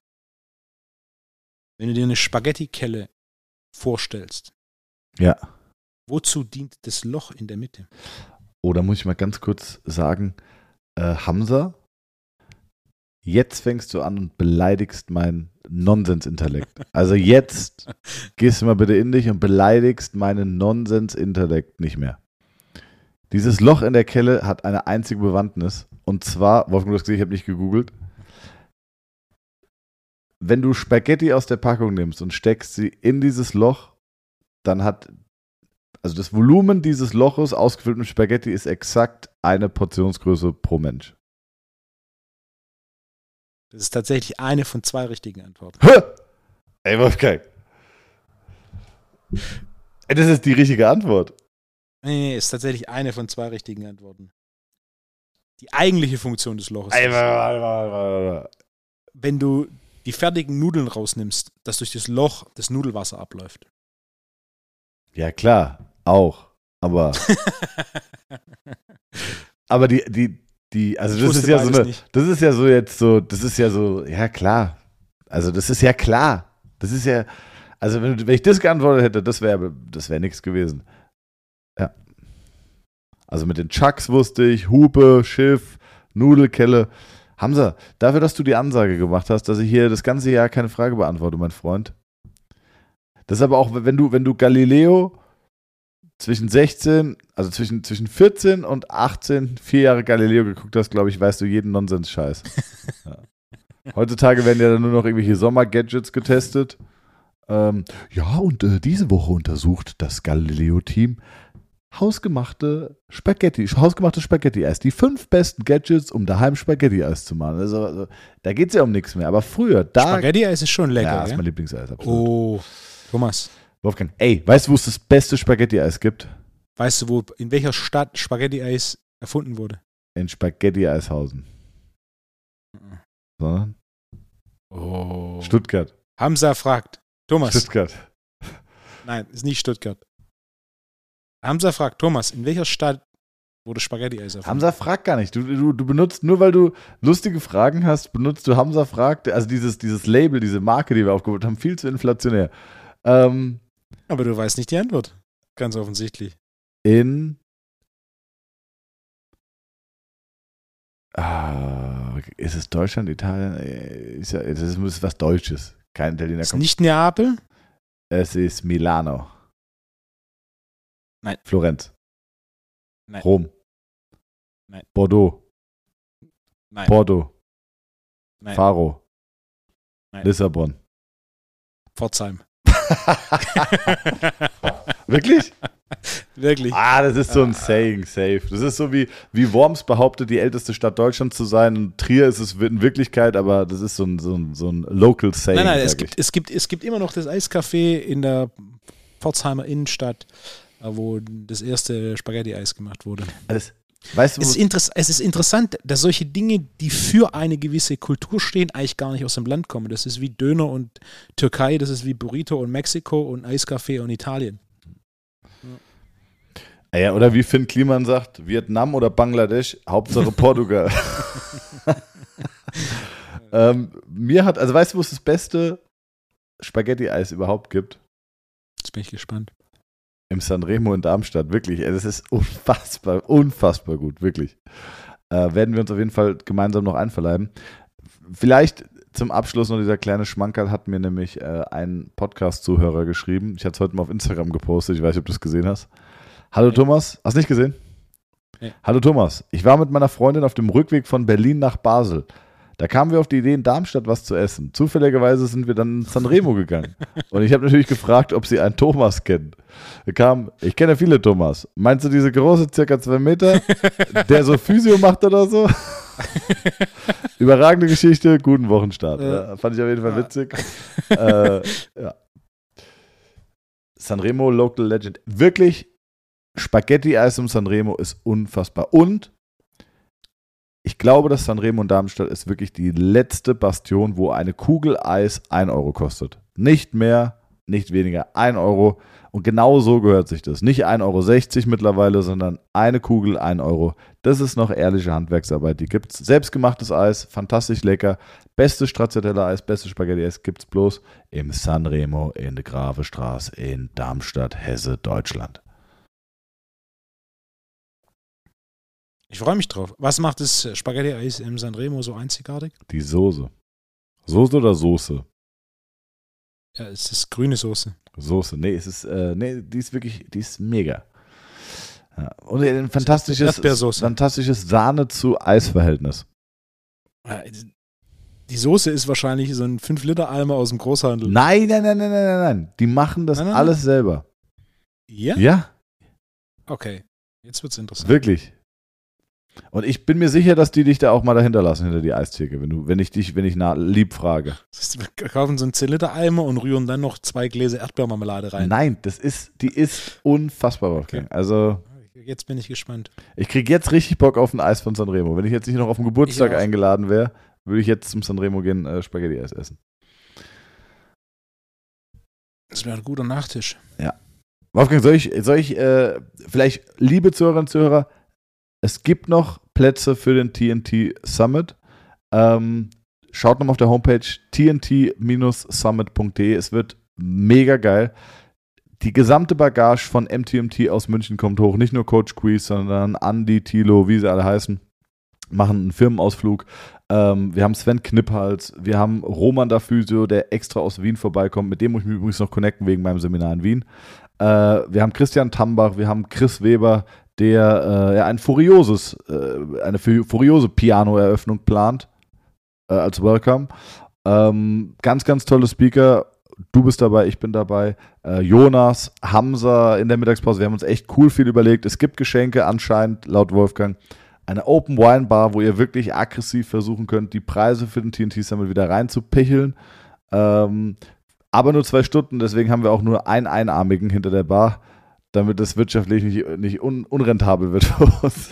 wenn du dir eine Spaghetti-Kelle vorstellst, Ja. wozu dient das Loch in der Mitte? Oh, da muss ich mal ganz kurz sagen, äh, Hamza, jetzt fängst du an und beleidigst meinen Nonsensintellekt. Also jetzt gehst du mal bitte in dich und beleidigst meinen Nonsensintellekt nicht mehr. Dieses Loch in der Kelle hat eine einzige Bewandtnis. Und zwar, Wolfgang, du hast gesehen, ich habe nicht gegoogelt. Wenn du Spaghetti aus der Packung nimmst und steckst sie in dieses Loch, dann hat also das Volumen dieses Loches ausgefüllt mit Spaghetti ist exakt eine Portionsgröße pro Mensch. Das ist tatsächlich eine von zwei richtigen Antworten. Hä? Ey, Wolfgang. Ey, das ist die richtige Antwort. Nee, nee, ist tatsächlich eine von zwei richtigen Antworten. Die eigentliche Funktion des Loches Ey, ist, wenn du die fertigen Nudeln rausnimmst, dass durch das Loch das Nudelwasser abläuft. Ja, klar, auch. Aber, aber die, die, die, also das ist ja so eine, nicht. das ist ja so jetzt so, das ist ja so, ja klar. Also das ist ja klar. Das ist ja, also wenn, wenn ich das geantwortet hätte, das wäre das wäre nichts gewesen. Ja. Also mit den Chucks wusste ich, Hupe, Schiff, Nudelkelle. Hamza, dafür, dass du die Ansage gemacht hast, dass ich hier das ganze Jahr keine Frage beantworte, mein Freund. Das ist aber auch, wenn du, wenn du Galileo zwischen 16, also zwischen, zwischen 14 und 18, vier Jahre Galileo geguckt hast, glaube ich, weißt du jeden Nonsens-Scheiß. ja. Heutzutage werden ja dann nur noch irgendwelche Sommer-Gadgets getestet. Ähm, ja, und äh, diese Woche untersucht das Galileo-Team hausgemachte Spaghetti, hausgemachtes Spaghetti-Eis. Die fünf besten Gadgets, um daheim Spaghetti-Eis zu machen. Also, also, da geht es ja um nichts mehr. Aber früher, da. Spaghetti-Eis ist schon lecker, ja, ist mein Lieblingseis, absolut. Oh, Thomas, Wolfgang, ey, weißt du, wo es das beste Spaghetti-Eis gibt? weißt du, wo, in welcher Stadt Spaghetti-Eis erfunden wurde? In Spaghetti-Eishausen. Sondern Oh. Stuttgart. Hamza fragt, Thomas, Stuttgart. nein, ist nicht Stuttgart. Hamza fragt, Thomas, in welcher Stadt wurde Spaghetti-Eis erfunden? Hamza fragt gar nicht. Du, du, du benutzt, nur weil du lustige Fragen hast, benutzt du Hamza fragt. Also dieses, dieses Label, diese Marke, die wir aufgebaut haben, viel zu inflationär. Ähm, Aber du weißt nicht die Antwort. Ganz offensichtlich. in. Ah, ist es Deutschland, Italien? Äh, Ist ja, das ist das ist was Deutsches. Kein Italiener Ist kommt. nicht Neapel? Es ist Milano. Nein. Florenz. Nein. Rom. Nein. Bordeaux. Nein. Porto. Nein. Faro. Nein. Lissabon. Pforzheim. Wirklich? Wirklich. Ah, das ist so ein Saying, safe. Das ist so wie, wie Worms behauptet, die älteste Stadt Deutschlands zu sein. Und Trier ist es in Wirklichkeit, aber das ist so ein, so ein, so ein Local Saying. nein, nein, es gibt, es, gibt, es gibt immer noch das Eiscafé in der Pforzheimer Innenstadt, wo das erste Spaghetti-Eis gemacht wurde. Alles, weißt du, Es ist, es ist interessant, dass solche Dinge, die für eine gewisse Kultur stehen, eigentlich gar nicht aus dem Land kommen. Das ist wie Döner und Türkei, das ist wie Burrito und Mexiko und Eiscafé und Italien. Ah ja, oder wie Finn Kliman sagt, Vietnam oder Bangladesch, Hauptsache Portugal. ähm, mir hat, also weißt du, wo es das beste Spaghetti-Eis überhaupt gibt? Jetzt bin ich gespannt. Im Sanremo in Darmstadt, wirklich. Das ist unfassbar, unfassbar gut, wirklich. Äh, werden wir uns auf jeden Fall gemeinsam noch einverleiben. Vielleicht zum Abschluss noch dieser kleine Schmankerl hat mir nämlich äh, ein Podcast-Zuhörer geschrieben. Ich hatte es heute mal auf Instagram gepostet, ich weiß nicht, ob du es gesehen hast. Hallo nee. Thomas, hast nicht gesehen? Nee. Hallo Thomas, ich war mit meiner Freundin auf dem Rückweg von Berlin nach Basel. Da kamen wir auf die Idee, in Darmstadt was zu essen. Zufälligerweise sind wir dann in Sanremo gegangen. Und ich habe natürlich gefragt, ob sie einen Thomas kennen. Da kam, ich kenne viele Thomas. Meinst du diese große, circa zwei Meter, der so Physio macht oder so? Überragende Geschichte, guten Wochenstart. Ja, fand ich auf jeden Fall witzig. äh, ja. Sanremo Local Legend. Wirklich, Spaghetti-Eis im Sanremo ist unfassbar. Und ich glaube, dass Sanremo und Darmstadt ist wirklich die letzte Bastion, wo eine Kugel Eis 1 Euro kostet. Nicht mehr, nicht weniger, 1 Euro. Und genau so gehört sich das. Nicht 1,60 Euro mittlerweile, sondern eine Kugel 1 Euro. Das ist noch ehrliche Handwerksarbeit. Die gibt es. Selbstgemachtes Eis, fantastisch lecker. Beste Stracciatella-Eis, beste Spaghetti-Eis gibt es bloß im Sanremo in der Gravestraße in Darmstadt, Hesse, Deutschland. Ich freue mich drauf. Was macht das Spaghetti-Eis im Sanremo so einzigartig? Die Soße. Soße oder Soße? Ja, es ist grüne Soße. Soße. Nee, es ist, äh, nee, die ist wirklich, die ist mega. Ja. Und ein fantastisches, fantastisches Sahne zu Eisverhältnis. Die Soße ist wahrscheinlich so ein 5-Liter-Eimer aus dem Großhandel. Nein, nein, nein, nein, nein, nein, nein. Die machen das nein, nein, alles selber. Ja? Ja. Okay. Jetzt wird es interessant. Wirklich. Und ich bin mir sicher, dass die dich da auch mal dahinter lassen, hinter die Eistheke, wenn, du, wenn ich dich, wenn ich nach, lieb frage. Wir kaufen so einen 10-Liter-Eimer und rühren dann noch zwei Gläser Erdbeermarmelade rein. Nein, das ist, die ist unfassbar, Okay. Also. Jetzt bin ich gespannt. Ich kriege jetzt richtig Bock auf ein Eis von Sanremo. Wenn ich jetzt nicht noch auf den Geburtstag eingeladen wäre, würde ich jetzt zum Sanremo gehen, äh, Spaghetti-Eis essen. Das wäre ein guter Nachtisch. Ja. Wolfgang, soll ich, soll ich äh, vielleicht, liebe Zuhörerinnen und Zuhörer, es gibt noch Plätze für den TNT Summit. Ähm, schaut nochmal auf der Homepage tnt-summit.de. Es wird mega geil. Die gesamte Bagage von MTMT aus München kommt hoch. Nicht nur Coach Quiz, sondern Andy, Tilo, wie sie alle heißen, machen einen Firmenausflug. Ähm, wir haben Sven Knipphals, wir haben Roman da Physio, der extra aus Wien vorbeikommt. Mit dem muss ich mich übrigens noch connecten wegen meinem Seminar in Wien. Äh, wir haben Christian Tambach, wir haben Chris Weber, der äh, ein furioses, äh, eine furiose Piano-Eröffnung plant äh, als Welcome. Ähm, ganz, ganz tolle Speaker. Du bist dabei, ich bin dabei. Äh, Jonas, Hamza in der Mittagspause. Wir haben uns echt cool viel überlegt. Es gibt Geschenke anscheinend, laut Wolfgang. Eine Open Wine Bar, wo ihr wirklich aggressiv versuchen könnt, die Preise für den TNT Summit wieder reinzupicheln. Ähm, aber nur zwei Stunden, deswegen haben wir auch nur einen Einarmigen hinter der Bar damit es wirtschaftlich nicht, nicht un, unrentabel wird für uns.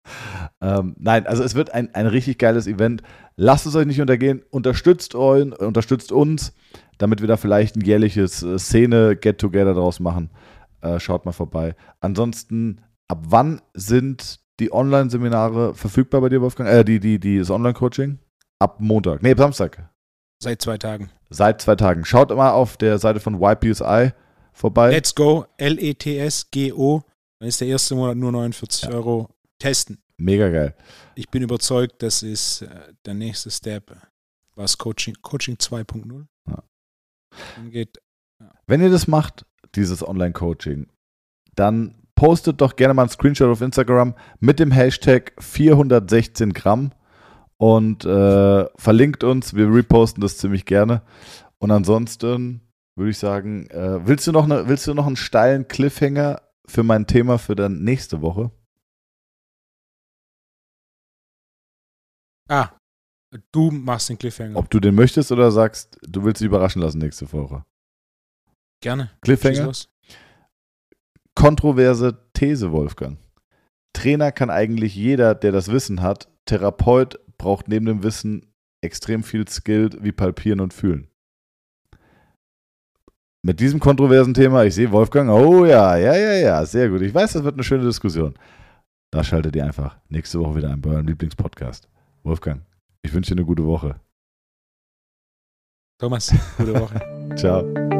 ähm, nein, also es wird ein, ein richtig geiles Event. Lasst es euch nicht untergehen. Unterstützt euch, unterstützt uns, damit wir da vielleicht ein jährliches äh, Szene-Get-Together draus machen. Äh, schaut mal vorbei. Ansonsten, ab wann sind die Online-Seminare verfügbar bei dir, Wolfgang? Äh, die, die, die, das Online-Coaching? Ab Montag. Nee, ab Samstag. Seit zwei Tagen. Seit zwei Tagen. Schaut mal auf der Seite von YPSI vorbei. Let's go, L-E-T-S-G-O. Dann ist der erste Monat nur 49 ja. Euro. Testen. Mega geil. Ich bin überzeugt, das ist äh, der nächste Step, was Coaching, Coaching 2.0 ja. angeht. Ja. Wenn ihr das macht, dieses Online-Coaching, dann postet doch gerne mal einen Screenshot auf Instagram mit dem Hashtag 416 Gramm und äh, verlinkt uns. Wir reposten das ziemlich gerne. Und ansonsten würde ich sagen, äh, willst, du noch eine, willst du noch einen steilen Cliffhanger für mein Thema für dann nächste Woche? Ah, du machst den Cliffhanger. Ob du den möchtest oder sagst, du willst dich überraschen lassen nächste Woche? Gerne. Cliffhanger? Kontroverse These, Wolfgang. Trainer kann eigentlich jeder, der das Wissen hat. Therapeut braucht neben dem Wissen extrem viel Skill wie Palpieren und Fühlen mit diesem kontroversen Thema. Ich sehe Wolfgang. Oh ja, ja, ja, ja, sehr gut. Ich weiß, das wird eine schöne Diskussion. Da schaltet ihr einfach nächste Woche wieder ein bei eurem Lieblingspodcast. Wolfgang, ich wünsche dir eine gute Woche. Thomas, gute Woche. Ciao.